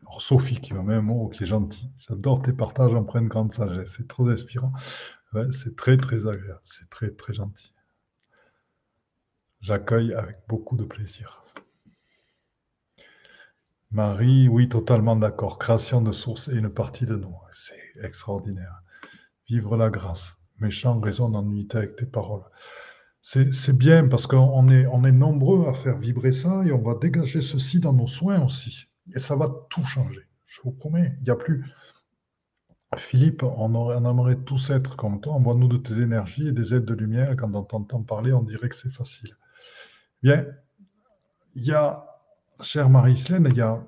Alors, Sophie qui me met un mot qui est gentil. J'adore tes partages en de grande sagesse. C'est trop inspirant. c'est très très agréable. C'est très très gentil. J'accueille avec beaucoup de plaisir. Marie, oui, totalement d'accord. Création de source et une partie de nous. C'est extraordinaire. Vivre la grâce. Mes chants résonnent en unité avec tes paroles. C'est bien parce qu'on est, on est nombreux à faire vibrer ça et on va dégager ceci dans nos soins aussi. Et ça va tout changer. Je vous promets, il n'y a plus. Philippe, on, aurait, on aimerait tous être comme toi. Envoie-nous de tes énergies et des aides de lumière. Quand on t'entend parler, on dirait que c'est facile. Bien, il y a, chère Marie-Hélène, il y a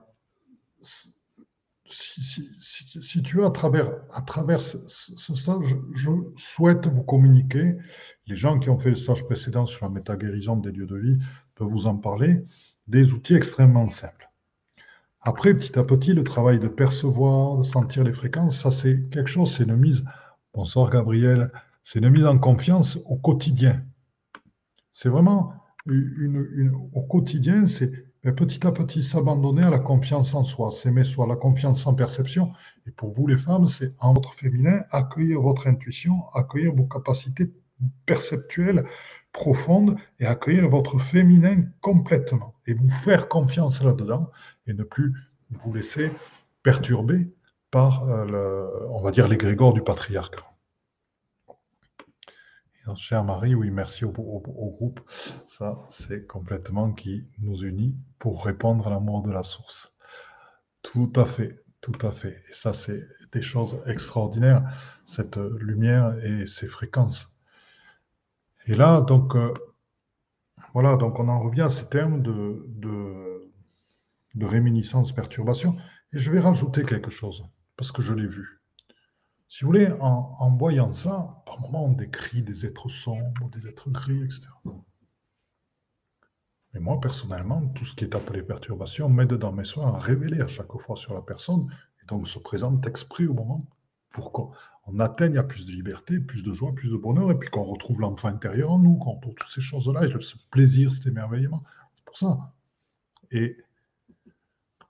si, tu veux, à travers, à travers ce, stage, je, souhaite vous communiquer. Les gens qui ont fait le stage précédent sur la méta-guérison des lieux de vie peuvent vous en parler. Des outils extrêmement simples. Après, petit à petit, le travail de percevoir, de sentir les fréquences, ça c'est quelque chose, c'est une mise. Bonsoir Gabriel, c'est une mise en confiance au quotidien. C'est vraiment une, au quotidien, c'est petit à petit s'abandonner à la confiance en soi, s'aimer soi, la confiance en perception. Et pour vous les femmes, c'est en votre féminin, accueillir votre intuition, accueillir vos capacités perceptuelles profondes et accueillir votre féminin complètement. Et vous faire confiance là-dedans et ne plus vous laisser perturber par, euh, le, on va dire, l'égrégore du patriarcat. Cher Marie, oui, merci au, groupe. Ça, c'est complètement qui nous unit pour répondre à l'amour de la source. Tout à fait, tout à fait. Et ça, c'est des choses extraordinaires, cette lumière et ces fréquences. Et là, donc, euh, voilà, donc on en revient à ces termes de, de, de réminiscence, perturbation. Et je vais rajouter quelque chose, parce que je l'ai vu. Si vous voulez, en, voyant ça, par moments, on décrit des êtres sombres, des êtres gris, etc. Mais moi, personnellement, tout ce qui est appelé perturbation m'aide dans mes soins à révéler à chaque fois sur la personne, et donc se présente exprès au moment pour qu'on atteigne à plus de liberté, plus de joie, plus de bonheur, et puis qu'on retrouve l'enfant intérieur en nous, qu'on retrouve toutes ces choses-là, et ce plaisir, cet émerveillement. C'est pour ça. Et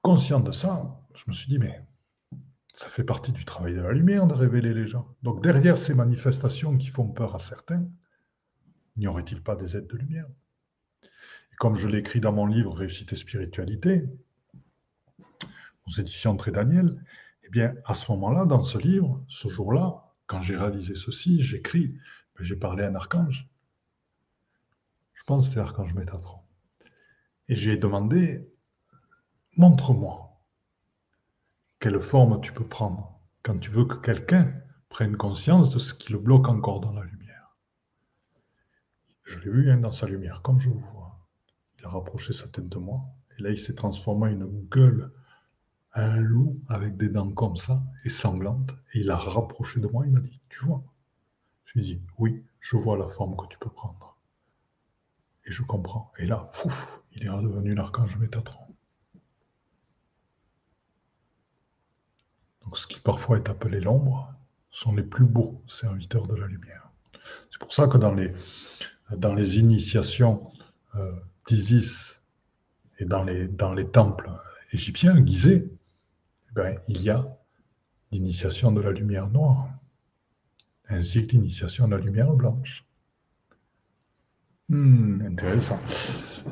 conscient de ça, je me suis dit, mais ça fait partie du travail de la lumière de révéler les gens. Donc derrière ces manifestations qui font peur à certains, n'y aurait-il pas des aides de lumière? Et comme je l'ai écrit dans mon livre Réussite et spiritualité, aux éditions Très Daniel, eh bien, à ce moment-là, dans ce livre, ce jour-là, quand j'ai réalisé ceci, j'écris, ben, j'ai parlé à un archange. Je pense que c'était l'archange Métatron. Et j'ai demandé, montre-moi quelle forme tu peux prendre quand tu veux que quelqu'un prenne conscience de ce qui le bloque encore dans la lumière. Je l'ai vu hein, dans sa lumière, comme je vous vois. Il a rapproché sa tête de moi, et là il s'est transformé en une gueule, un loup avec des dents comme ça, et sanglantes, et il a rapproché de moi, il m'a dit, tu vois? Je lui ai dit, oui, je vois la forme que tu peux prendre. Et je comprends. Et là, fouf, il est redevenu l'archange Métatron. Donc, ce qui parfois est appelé l'ombre, sont les plus beaux serviteurs de la lumière. C'est pour ça que dans les, dans les initiations euh, d'Isis et dans les, dans les temples égyptiens, Gizeh, eh ben, il y a l'initiation de la lumière noire, ainsi que l'initiation de la lumière blanche. Hmm, intéressant.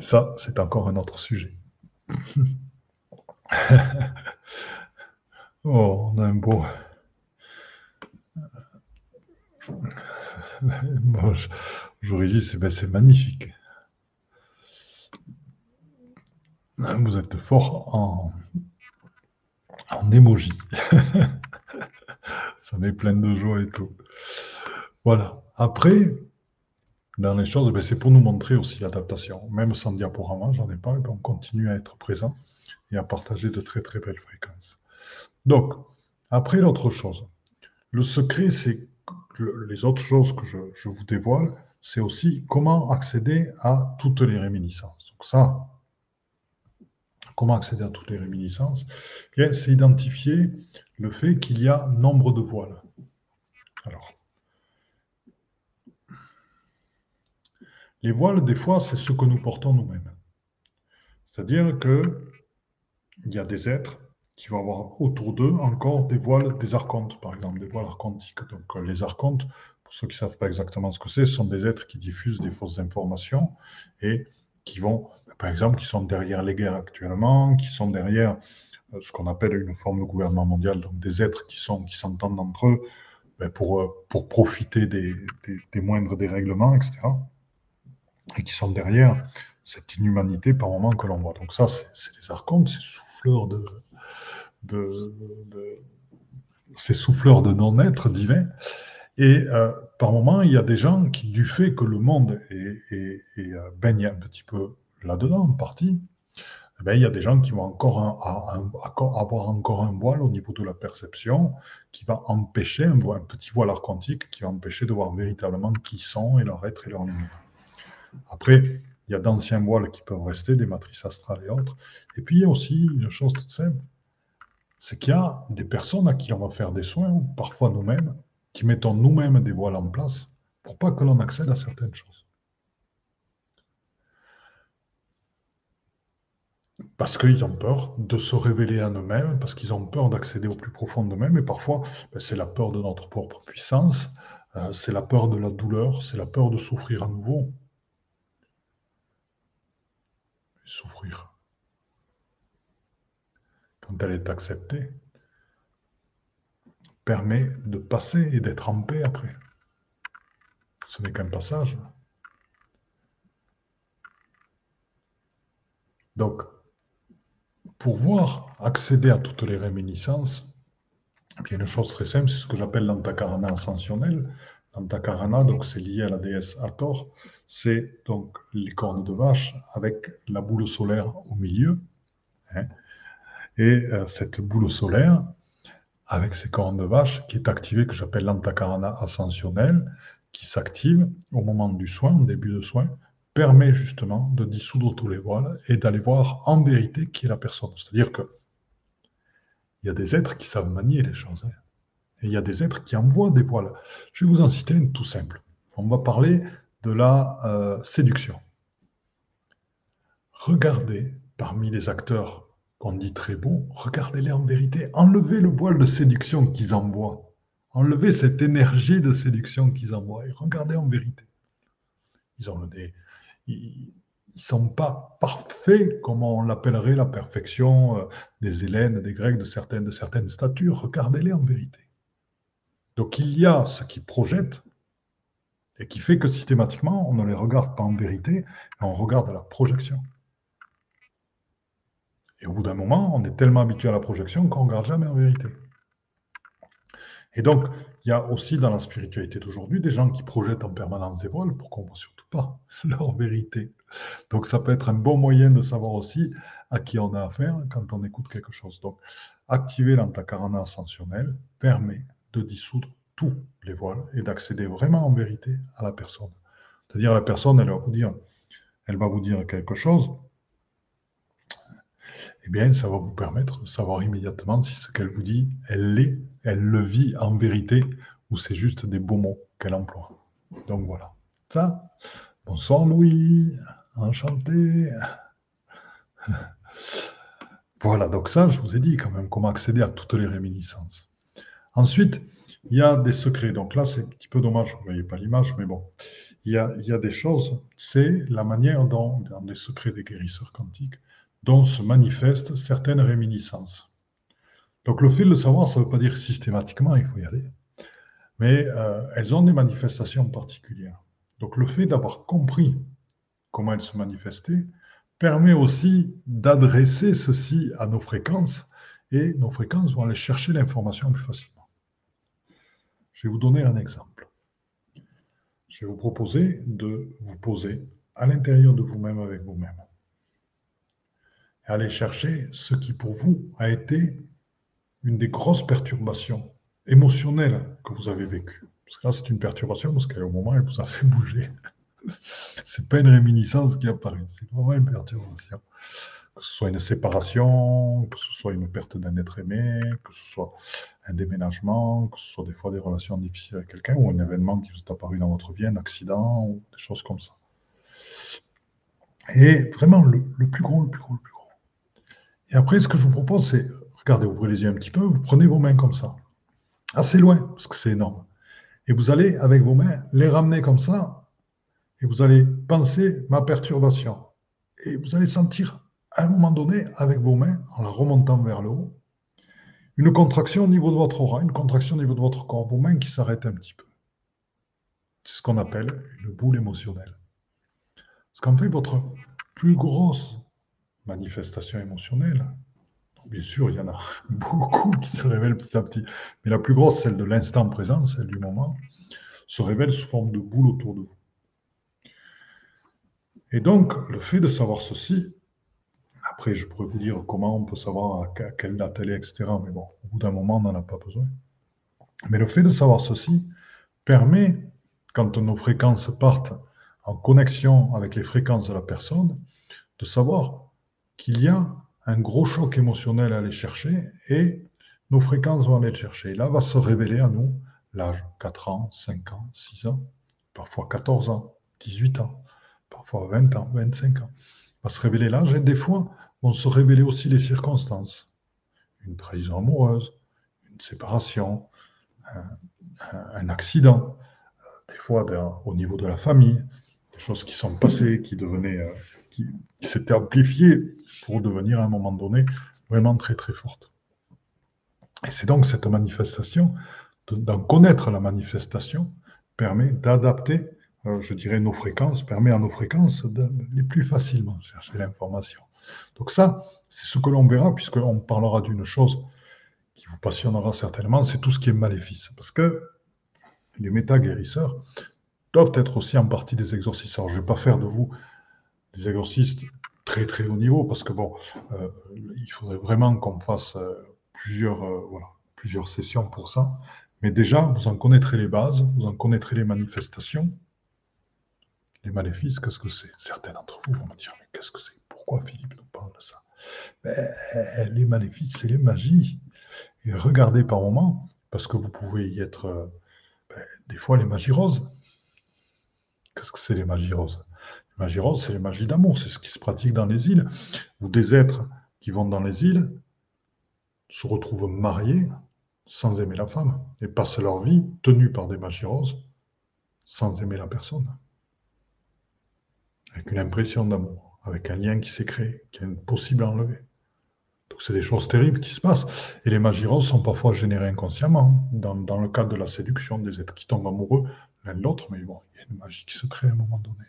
Ça, c'est encore un autre sujet. [LAUGHS] Oh, on a un beau. [LAUGHS] Bon, je, ben, c'est magnifique. Vous êtes fort en, en émoji. [LAUGHS] Ça met plein de joie et tout. Voilà. Après, dans les choses, ben, c'est pour nous montrer aussi l'adaptation. Même sans diaporama, j'en ai pas, ben, on continue à être présent et à partager de très très belles fréquences. Donc, après l'autre chose, le secret, c'est les autres choses que je, vous dévoile, c'est aussi comment accéder à toutes les réminiscences. Donc ça, comment accéder à toutes les réminiscences eh C'est identifier le fait qu'il y a nombre de voiles. Alors, les voiles, des fois, c'est ce que nous portons nous-mêmes. C'est-à-dire qu'il y a des êtres qui vont avoir autour d'eux encore des voiles, des archontes, par exemple, des voiles archontiques. Donc, euh, les archontes, pour ceux qui ne savent pas exactement ce que c'est, sont des êtres qui diffusent des fausses informations et qui vont, par exemple, qui sont derrière les guerres actuellement, qui sont derrière euh, ce qu'on appelle une forme de gouvernement mondial, donc des êtres qui sont qui s'entendent entre eux ben, pour, euh, pour profiter des, des, moindres dérèglements, etc. Et qui sont derrière cette inhumanité par moment que l'on voit. Donc ça, c'est les archontes, ces souffleurs de, de, ces souffleurs de non-être divin. Et euh, par moment, il y a des gens qui, du fait que le monde est, euh, baigne un petit peu là-dedans, en partie, eh ben, il y a des gens qui vont encore avoir encore un voile au niveau de la perception qui va empêcher, un, un petit voile archontique qui va empêcher de voir véritablement qui sont et leur être et leur lumière. Après, il y a d'anciens voiles qui peuvent rester, des matrices astrales et autres. Et puis, il y a aussi une chose toute simple, c'est qu'il y a des personnes à qui on va faire des soins, ou parfois nous-mêmes, qui mettons nous-mêmes des voiles en place pour pas que l'on accède à certaines choses. Parce qu'ils ont peur de se révéler à eux-mêmes, parce qu'ils ont peur d'accéder au plus profond d'eux-mêmes, et parfois ben, c'est la peur de notre propre puissance, euh, c'est la peur de la douleur, c'est la peur de souffrir à nouveau. souffrir quand elle est acceptée, permet de passer et d'être en paix après. Ce n'est qu'un passage. Donc, pour voir accéder à toutes les réminiscences, y a une chose très simple, c'est ce que j'appelle l'antakarana ascensionnel. L'antakarana, donc c'est lié à la déesse Hathor, c'est donc les cornes de vache avec la boule solaire au milieu. Hein. Et euh, cette boule solaire, avec ses cornes de vache, qui est activée, que j'appelle l'antakarana ascensionnel, qui s'active au moment du soin, au début de soin, permet justement de dissoudre tous les voiles et d'aller voir en vérité qui est la personne. C'est-à-dire que il y a des êtres qui savent manier les choses. Hein. Et il y a des êtres qui envoient des voiles. Je vais vous en citer une tout simple. On va parler de la euh, séduction. Regardez parmi les acteurs qu'on dit très beaux, regardez-les en vérité, enlevez le voile de séduction qu'ils envoient, enlevez cette énergie de séduction qu'ils envoient et regardez en vérité. Ils ont des, ils, sont pas parfaits comme on l'appellerait la perfection euh, des Hélènes, des Grecs, de certaines, de certaines statures. Regardez-les en vérité. Donc il y a ce qui projette et qui fait que systématiquement, on ne les regarde pas en vérité, mais on regarde la projection. Et au bout d'un moment, on est tellement habitué à la projection qu'on ne regarde jamais en vérité. Et donc, il y a aussi dans la spiritualité d'aujourd'hui des gens qui projettent en permanence des voiles pour qu'on ne voit surtout pas [LAUGHS] leur vérité. Donc, ça peut être un bon moyen de savoir aussi à qui on a affaire quand on écoute quelque chose. Donc, activer l'antakarana ascensionnel permet de dissoudre tous les voiles et d'accéder vraiment en vérité à la personne. C'est-à-dire la personne, elle va vous dire, elle va vous dire quelque chose, eh bien, ça va vous permettre de savoir immédiatement si ce qu'elle vous dit, elle l'est, elle le vit en vérité, ou c'est juste des beaux mots qu'elle emploie. Donc voilà. Ça, bonsoir Louis, enchanté. [LAUGHS] Voilà, donc ça, je vous ai dit quand même comment accéder à toutes les réminiscences. Ensuite, il y a des secrets. Donc là, c'est un petit peu dommage, vous ne voyez pas l'image, mais bon. Il y, a, il y a des choses, c'est la manière dont, dans des secrets des guérisseurs quantiques, dont se manifestent certaines réminiscences. Donc le fait de le savoir, ça ne veut pas dire systématiquement il faut y aller, mais euh, elles ont des manifestations particulières. Donc le fait d'avoir compris comment elles se manifestaient permet aussi d'adresser ceci à nos fréquences et nos fréquences vont aller chercher l'information plus facilement. Je vais vous donner un exemple. Je vais vous proposer de vous poser à l'intérieur de vous-même avec vous-même. Et aller chercher ce qui pour vous a été une des grosses perturbations émotionnelles que vous avez vécues. Parce que là, c'est une perturbation, parce qu'au moment, elle vous a fait bouger. [LAUGHS] c'est pas une réminiscence qui apparaît, c'est vraiment une perturbation. Que ce soit une séparation, que ce soit une perte d'un être aimé, que ce soit un déménagement, que ce soit des fois des relations difficiles avec quelqu'un, ou un événement qui vous est apparu dans votre vie, un accident, ou des choses comme ça. Et vraiment, le, le plus gros, le plus gros, le plus gros. Et après, ce que je vous propose, c'est, regardez, ouvrez les yeux un petit peu, vous prenez vos mains comme ça, assez loin, parce que c'est énorme. Et vous allez, avec vos mains, les ramener comme ça, et vous allez penser ma perturbation. Et vous allez sentir, à un moment donné, avec vos mains, en la remontant vers le haut, une contraction au niveau de votre aura, une contraction au niveau de votre corps, vos mains qui s'arrêtent un petit peu. C'est ce qu'on appelle une boule émotionnelle. Parce qu'en fait, votre plus grosse manifestation émotionnelle, bien sûr, il y en a [LAUGHS] beaucoup qui se révèlent petit à petit, mais la plus grosse, celle de l'instant présent, celle du moment, se révèle sous forme de boule autour de vous. Et donc, le fait de savoir ceci, après, je pourrais vous dire comment on peut savoir à quelle date elle est, etc. Mais bon, au bout d'un moment, on n'en a pas besoin. Mais le fait de savoir ceci permet, quand nos fréquences partent en connexion avec les fréquences de la personne, de savoir qu'il y a un gros choc émotionnel à aller chercher et nos fréquences vont aller le chercher. là va se révéler à nous l'âge 4 ans, 5 ans, 6 ans, parfois 14 ans, 18 ans, parfois 20 ans, 25 ans. Va se révéler l'âge et des fois vont se révéler aussi les circonstances. Une trahison amoureuse, une séparation, un, accident, des fois au niveau de la famille, des choses qui sont passées, qui devenaient, qui, s'étaient amplifiées pour devenir à un moment donné vraiment très très fortes. Et c'est donc cette manifestation, d'en connaître la manifestation, permet d'adapter, euh, je dirais, nos fréquences, permet à nos fréquences d'aller plus facilement chercher l'information. Donc ça, c'est ce que l'on verra, puisqu'on parlera d'une chose qui vous passionnera certainement, c'est tout ce qui est maléfice. Parce que les méta-guérisseurs doivent être aussi en partie des exorcistes. je ne vais pas faire de vous des exorcistes très très haut niveau, parce que bon, euh, il faudrait vraiment qu'on fasse euh, plusieurs, euh, voilà, plusieurs sessions pour ça. Mais déjà, vous en connaîtrez les bases, vous en connaîtrez les manifestations. Les maléfices, qu'est-ce que c'est? Certains d'entre vous vont me dire, mais qu'est-ce que c'est? Pourquoi Philippe nous parle de ça? Ben, Les maléfices, c'est les magies. Et regardez par moments, parce que vous pouvez y être, ben, des fois, les magies roses. Qu'est-ce que c'est les magies roses? Les magies roses, c'est les magies d'amour, c'est ce qui se pratique dans les îles, où des êtres qui vont dans les îles se retrouvent mariés sans aimer la femme et passent leur vie tenus par des magies roses sans aimer la personne. Avec une impression d'amour, avec un lien qui s'est créé, qui est impossible à enlever. Donc c'est des choses terribles qui se passent. Et les magies roses sont parfois générées inconsciemment, dans, dans le cadre de la séduction des êtres qui tombent amoureux l'un de l'autre, mais bon, il y a une magie qui se crée à un moment donné.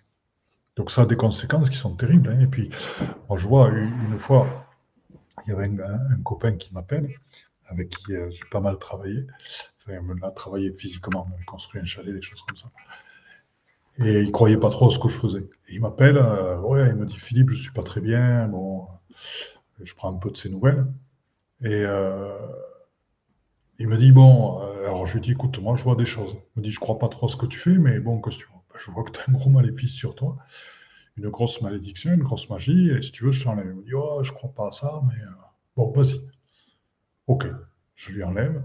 Donc ça a des conséquences qui sont terribles. Hein. Et puis, moi, je vois une fois, il y avait un, copain qui m'appelle, avec qui euh, j'ai pas mal travaillé. Enfin, il a travaillé physiquement, il a construit un chalet, des choses comme ça. Et il croyait pas trop à ce que je faisais. Et il m'appelle, euh, ouais, il me dit Philippe, je suis pas très bien. Bon, je prends un peu de ses nouvelles. Et euh, il me dit bon, alors je lui dis, écoute, moi je vois des choses. Il me dit, je crois pas trop à ce que tu fais, mais bon, que tu Je vois que tu as un gros maléfice sur toi, une grosse malédiction, une grosse magie, et si tu veux, je t'enlève. Il me dit, oh, je crois pas à ça, mais euh, bon, vas-y. Ok, je lui enlève,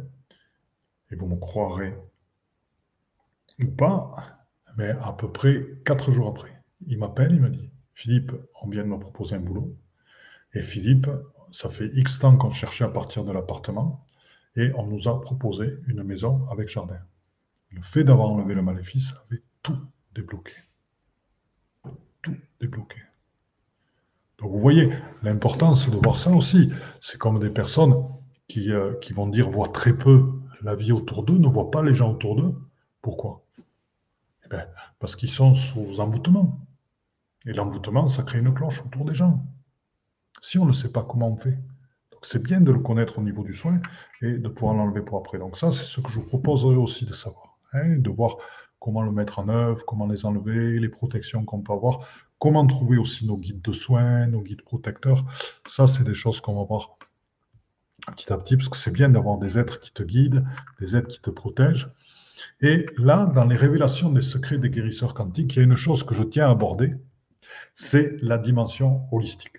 et vous me croirez ou pas, mais à peu près quatre jours après, il m'appelle, il me dit, Philippe, on vient de me proposer un boulot, et Philippe, ça fait X temps qu'on cherchait à partir de l'appartement, et on nous a proposé une maison avec jardin. Le fait d'avoir enlevé le maléfice avait tout débloqué. Tout débloqué. Donc vous voyez, l'importance de voir ça aussi. C'est comme des personnes qui, euh, qui vont dire voient très peu la vie autour d'eux, ne voient pas les gens autour d'eux. Pourquoi? Eh bien, Parce qu'ils sont sous envoûtement. Et l'envoûtement, ça crée une cloche autour des gens. Si on ne sait pas comment on fait, c'est bien de le connaître au niveau du soin et de pouvoir l'enlever pour après. Donc ça, c'est ce que je vous proposerai aussi de savoir, hein, de voir comment le mettre en œuvre, comment les enlever, les protections qu'on peut avoir, comment trouver aussi nos guides de soins, nos guides protecteurs. Ça, c'est des choses qu'on va voir petit à petit, parce que c'est bien d'avoir des êtres qui te guident, des êtres qui te protègent. Et là, dans les révélations des secrets des guérisseurs quantiques, il y a une chose que je tiens à aborder, c'est la dimension holistique.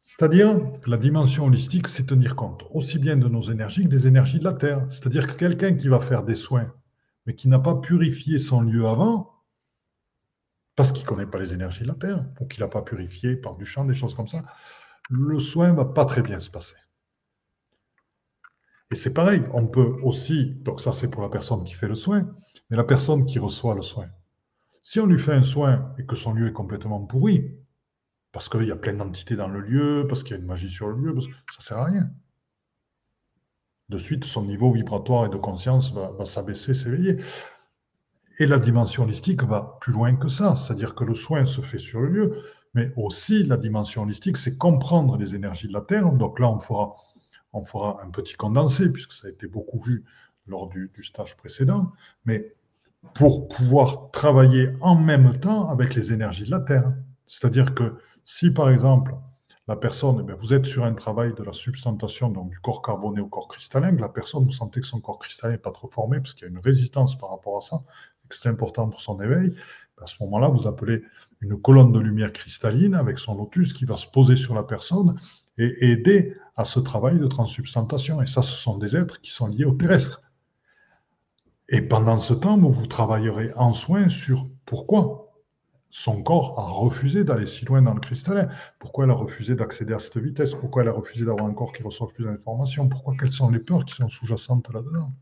C'est-à-dire que la dimension holistique, c'est tenir compte aussi bien de nos énergies que des énergies de la Terre. C'est-à-dire que quelqu'un qui va faire des soins, mais qui n'a pas purifié son lieu avant, parce qu'il ne connaît pas les énergies de la Terre, ou qu'il n'a pas purifié par du champ, des choses comme ça, le soin ne va pas très bien se passer. Et c'est pareil, on peut aussi, donc ça c'est pour la personne qui fait le soin, mais la personne qui reçoit le soin. Si on lui fait un soin et que son lieu est complètement pourri, parce qu'il y a plein d'entités dans le lieu, parce qu'il y a une magie sur le lieu, ça ne sert à rien. De suite, son niveau vibratoire et de conscience va, s'abaisser, s'éveiller. Et la dimension holistique va plus loin que ça, c'est-à-dire que le soin se fait sur le lieu, mais aussi la dimension holistique, c'est comprendre les énergies de la Terre. Donc là, on fera, on fera un petit condensé, puisque ça a été beaucoup vu lors du, stage précédent, mais pour pouvoir travailler en même temps avec les énergies de la Terre. C'est-à-dire que si, par exemple, la personne, eh vous êtes sur un travail de la substantation, donc du corps carboné au corps cristallin, la personne, vous sentez que son corps cristallin n'est pas trop formé, parce qu'il y a une résistance par rapport à ça, et que c'est important pour son éveil, à ce moment-là, vous appelez une colonne de lumière cristalline avec son lotus qui va se poser sur la personne et aider à ce travail de transsubstantation. Et ça, ce sont des êtres qui sont liés au terrestre. Et pendant ce temps, vous travaillerez en soin sur pourquoi son corps a refusé d'aller si loin dans le cristallin, pourquoi elle a refusé d'accéder à cette vitesse, pourquoi elle a refusé d'avoir un corps qui reçoit plus d'informations, pourquoi quelles sont les peurs qui sont sous-jacentes là-dedans?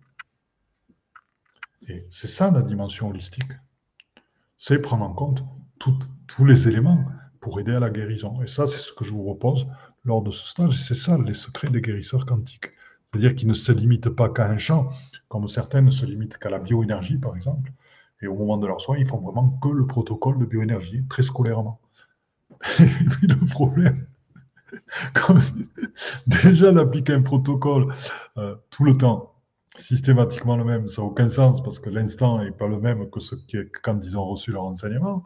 Et c'est ça la dimension holistique c'est prendre en compte tous les éléments pour aider à la guérison. Et ça, c'est ce que je vous propose lors de ce stage. C'est ça, les secrets des guérisseurs quantiques. C'est-à-dire qu'ils ne se limitent pas qu'à un champ, comme certains ne se limitent qu'à la bioénergie, par exemple. Et au moment de leurs soins, ils font vraiment que le protocole de bioénergie, très scolairement. [LAUGHS] Et puis le problème, [LAUGHS] déjà d'appliquer un protocole euh, tout le temps, systématiquement le même, ça n'a aucun sens parce que l'instant n'est pas le même que ce qui est quand ils ont reçu leur enseignement.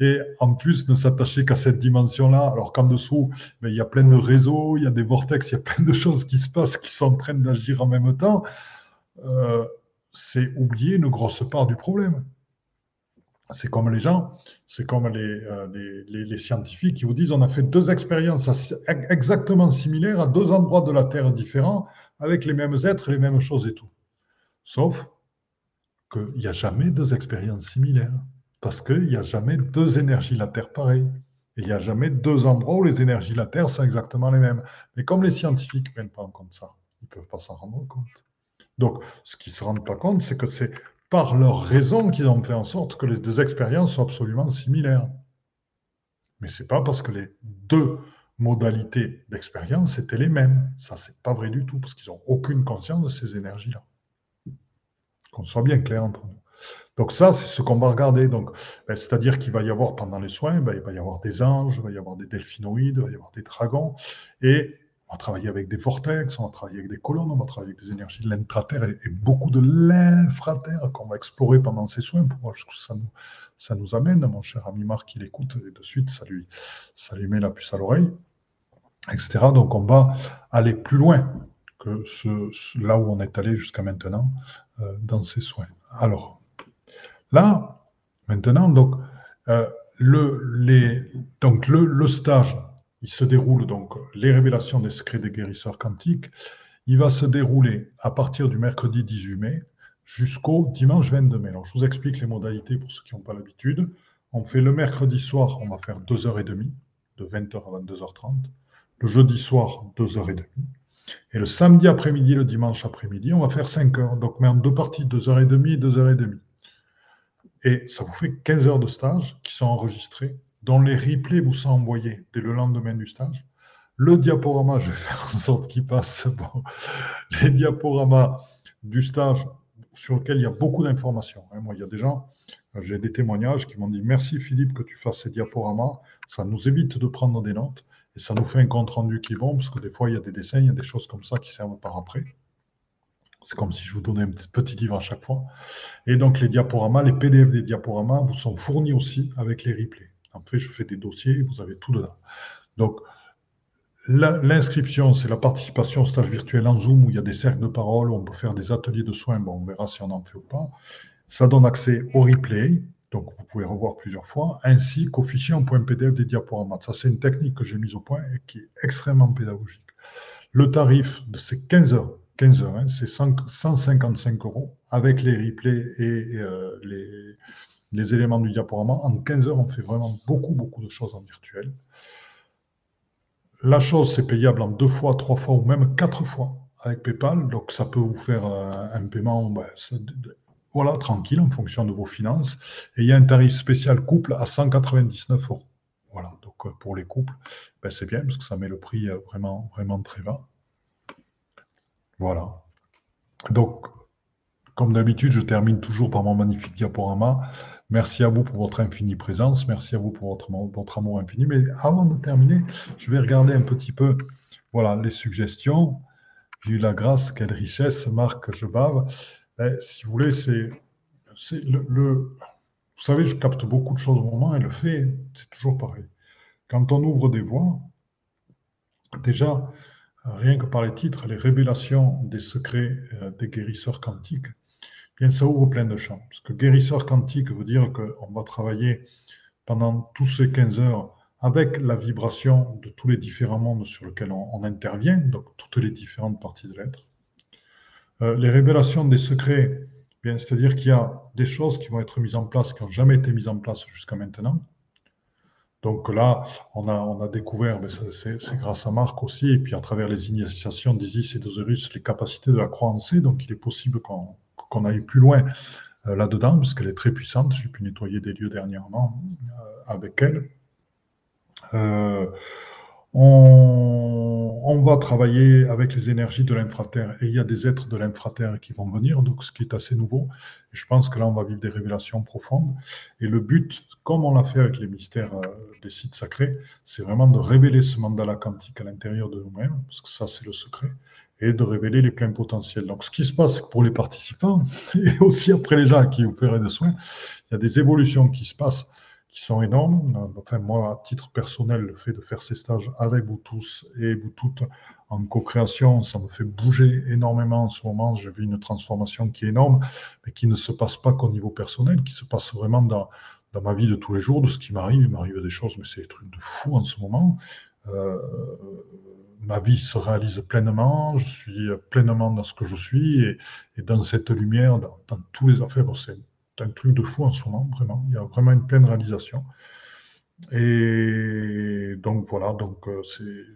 Et en plus, ne s'attacher qu'à cette dimension-là, alors qu'en dessous, ben, il y a plein de réseaux, il y a des vortex, il y a plein de choses qui se passent, qui sont en train d'agir en même temps, euh, c'est oublier une grosse part du problème. C'est comme les gens, c'est comme euh, les, les, scientifiques qui vous disent on a fait deux expériences exactement similaires à deux endroits de la Terre différents avec les mêmes êtres, les mêmes choses et tout. Sauf qu'il n'y a jamais deux expériences similaires, parce qu'il n'y a jamais deux énergies la Terre pareilles. il n'y a jamais deux endroits où les énergies de la Terre sont exactement les mêmes. Mais comme les scientifiques ne prennent pas en compte ça, ils ne peuvent pas s'en rendre compte. Donc, ce qu'ils ne se rendent pas compte, c'est que c'est par leur raison qu'ils ont fait en sorte que les deux expériences soient absolument similaires. Mais ce n'est pas parce que les deux modalités d'expérience étaient les mêmes. Ça, c'est pas vrai du tout, parce qu'ils n'ont aucune conscience de ces énergies-là. Qu'on soit bien clair entre nous. Donc ça, c'est ce qu'on va regarder. Donc, ben, c'est-à-dire qu'il va y avoir pendant les soins, ben, il va y avoir des anges, il va y avoir des delphinoïdes, il va y avoir des dragons, et va travailler avec des vortex, on va travailler avec des colonnes, on va travailler avec des énergies de l'intraterre et, beaucoup de l'infraterre qu'on va explorer pendant ces soins pour voir jusqu'où ça nous, ça nous amène. Mon cher ami Marc, il écoute et de suite, ça lui, met la puce à l'oreille etc. Donc on va aller plus loin que ce, là où on est allé jusqu'à maintenant euh, dans ces soins. Alors, là, maintenant, donc, euh, le, stage, il se déroule, donc, les révélations des secrets des guérisseurs quantiques, il va se dérouler à partir du mercredi 18 mai jusqu'au dimanche 22 mai. Je vous explique les modalités pour ceux qui n'ont pas l'habitude. On fait le mercredi soir, on va faire 2h30, de 20h à 22h30 le jeudi soir, 2h30. Et le samedi après-midi, le dimanche après-midi, on va faire 5 heures. Donc, mais en deux parties, 2h30 et 2h30. Et ça vous fait 15 heures de stage qui sont enregistrées, dont les replays vous sont envoyés dès le lendemain du stage. Le diaporama, je vais faire en sorte qu'il passe. Les diaporamas du stage sur lequel il y a beaucoup d'informations. Hein. Moi, il y a des gens, j'ai des témoignages qui m'ont dit merci Philippe que tu fasses ces diaporamas, ça nous évite de prendre des notes. Et ça nous fait un compte rendu qui est bon, parce que des fois, il y a des dessins, il y a des choses comme ça qui servent par après. C'est comme si je vous donnais un petit livre à chaque fois. Et donc, les diaporamas, les PDF des diaporamas vous sont fournis aussi avec les replays. En fait, je fais des dossiers, vous avez tout dedans. Donc, L'inscription, c'est la participation au stage virtuel en Zoom où il y a des cercles de parole, où on peut faire des ateliers de soins. Bon, on verra si on en fait ou pas. Ça donne accès au replay, donc vous pouvez revoir plusieurs fois, ainsi qu'au fichier en .pdf des diaporamas. Ça, c'est une technique que j'ai mise au point et qui est extrêmement pédagogique. Le tarif de ces 15 heures, 15 heures, hein, c'est 155 euros avec les replays et euh, les, les éléments du diaporama. En 15 heures, on fait vraiment beaucoup, beaucoup de choses en virtuel. La chose, c'est payable en deux fois, trois fois ou même quatre fois avec PayPal. Donc, ça peut vous faire euh, un paiement voilà, tranquille en fonction de vos finances. Et il y a un tarif spécial couple à 199 euros. Voilà, donc euh, pour les couples, ben, c'est bien parce que ça met le prix euh, vraiment, vraiment très bas. Voilà. Donc, comme d'habitude, je termine toujours par mon magnifique diaporama. Merci à vous pour votre infinie présence. Merci à vous pour votre, amour infini. Mais avant de terminer, je vais regarder un petit peu voilà, les suggestions. J'ai eu la grâce, quelle richesse, Marc, je bave. Ben, si vous voulez, c'est le, le, Vous savez, je capte beaucoup de choses au moment et le fait, c'est toujours pareil. Quand on ouvre des voies, déjà, rien que par les titres, les révélations des secrets euh, des guérisseurs quantiques, bien ça ouvre plein de champs. Parce que guérisseur quantique veut dire qu'on va travailler pendant tous ces 15 heures avec la vibration de tous les différents mondes sur lesquels on intervient, donc toutes les différentes parties de l'être. Euh, les révélations des secrets, c'est-à-dire qu'il y a des choses qui vont être mises en place qui n'ont jamais été mises en place jusqu'à maintenant. Donc là, on a, on a découvert, c'est grâce à Marc aussi, et puis à travers les initiations d'Isis et d'Osiris, les capacités de la croyance. Donc il est possible qu'on aille plus loin euh, là-dedans, parce qu'elle est très puissante. J'ai pu nettoyer des lieux dernièrement euh, avec elle. On, va travailler avec les énergies de l'infraterre et il y a des êtres de l'infraterre qui vont venir, donc ce qui est assez nouveau. Je pense que là, on va vivre des révélations profondes. Et le but, comme on l'a fait avec les mystères euh, des sites sacrés, c'est vraiment de révéler ce mandala quantique à l'intérieur de nous-mêmes, parce que ça, c'est le secret, et de révéler les pleins potentiels. Donc, ce qui se passe pour les participants, [LAUGHS] et aussi après les gens qui vous feraient des soins, il y a des évolutions qui se passent qui sont énormes. Enfin, moi, à titre personnel, le fait de faire ces stages avec vous tous et vous toutes en co-création, ça me fait bouger énormément en ce moment. J'ai vu une transformation qui est énorme, mais qui ne se passe pas qu'au niveau personnel, qui se passe vraiment dans, dans ma vie de tous les jours, de ce qui m'arrive. Il m'arrive des choses, mais c'est des trucs de fou en ce moment. Euh, ma vie se réalise pleinement, je suis pleinement dans ce que je suis et, dans cette lumière, dans, tous les affaires. Bon, un truc de fou en ce moment, vraiment. Il y a vraiment une pleine réalisation. Et donc voilà, donc euh,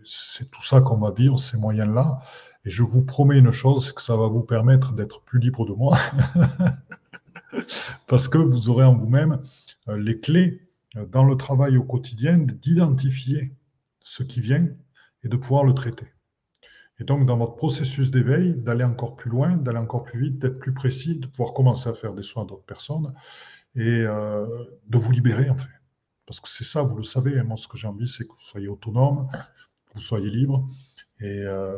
c'est tout ça qu'on va vivre, ces moyens-là. Et je vous promets une chose, c'est que ça va vous permettre d'être plus libre de moi. [LAUGHS] Parce que vous aurez en vous-même euh, les clés euh, dans le travail au quotidien d'identifier ce qui vient et de pouvoir le traiter. Et donc, dans votre processus d'éveil, d'aller encore plus loin, d'aller encore plus vite, d'être plus précis, de pouvoir commencer à faire des soins d'autres personnes et euh, de vous libérer, en fait. Parce que c'est ça, vous le savez, hein, moi, ce que j'ai envie, c'est que vous soyez autonome, que vous soyez libre. Et, euh,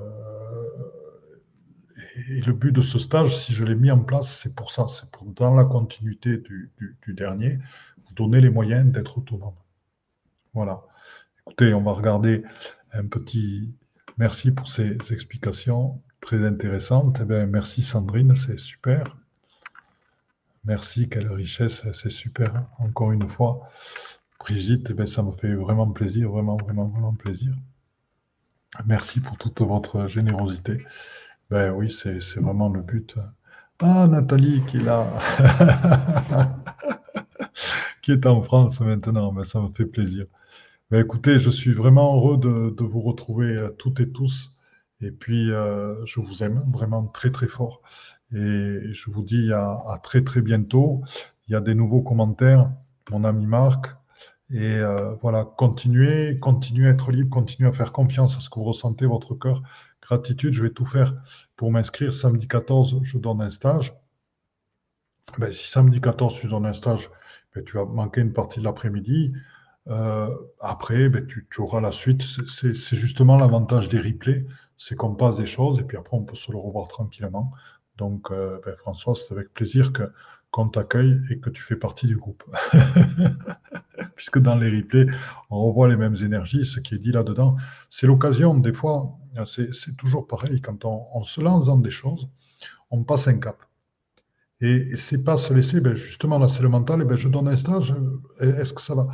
et, le but de ce stage, si je l'ai mis en place, c'est pour ça, c'est pour, dans la continuité du, du dernier, vous donner les moyens d'être autonome. Voilà. Écoutez, on va regarder un petit Merci pour ces explications très intéressantes. Eh merci Sandrine, c'est super. Merci, quelle richesse, c'est super. Encore une fois, Brigitte, eh ça me fait vraiment plaisir, vraiment, vraiment, vraiment plaisir. Merci pour toute votre générosité. Ben oui, c'est vraiment le but. Ah, Nathalie qui est là, [LAUGHS] qui est en France maintenant, ben, ça me fait plaisir. Ben, écoutez, je suis vraiment heureux de, vous retrouver euh, toutes et tous. Et puis, euh, je vous aime vraiment très, très fort. Et je vous dis à, très, très bientôt. Il y a des nouveaux commentaires, mon ami Marc. Et euh, voilà, continuez, continuez à être libre, continuez à faire confiance à ce que vous ressentez, votre cœur. Gratitude, je vais tout faire pour m'inscrire. Samedi 14, je donne un stage. Ben, si samedi 14, je donne un stage, ben, tu vas manquer une partie de l'après-midi. Euh, après, ben, tu, auras la suite. C'est justement l'avantage des replays, c'est qu'on passe des choses et puis après on peut se le revoir tranquillement. Donc, euh, ben, François, c'est avec plaisir que qu'on t'accueille et que tu fais partie du groupe. [LAUGHS] Puisque dans les replays, on revoit les mêmes énergies, ce qui est dit là-dedans. C'est l'occasion, des fois, c'est toujours pareil, quand on, se lance dans des choses, on passe un cap. Et, c'est pas se laisser, ben justement, là c'est le mental, et ben je donne un stage, est-ce que ça va?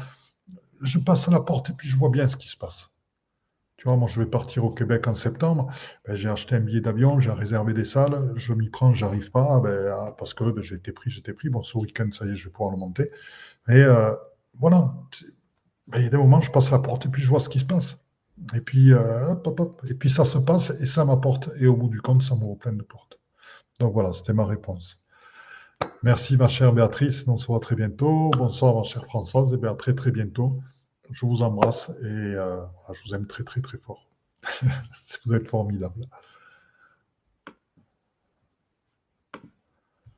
Je passe à la porte et puis je vois bien ce qui se passe. Tu vois, moi, je vais partir au Québec en septembre. Ben, j'ai acheté un billet d'avion, j'ai réservé des salles. Je m'y prends, j'arrive pas ben, ah, parce que ben, j'ai été pris, j'étais pris. Bon, ce week-end, ça y est, je vais pouvoir le monter. Mais euh, voilà, ben, il y a des moments, je passe à la porte et puis je vois ce qui se passe. Et puis, euh, hop. Et puis ça se passe et ça m'apporte. Et au bout du compte, ça m'ouvre plein de portes. Donc voilà, c'était ma réponse. Merci, ma chère Béatrice. On se voit très bientôt. Bonsoir, ma chère Françoise. Et bien très, très bientôt. Je vous embrasse et euh, je vous aime très très très fort. [LAUGHS] vous êtes formidable.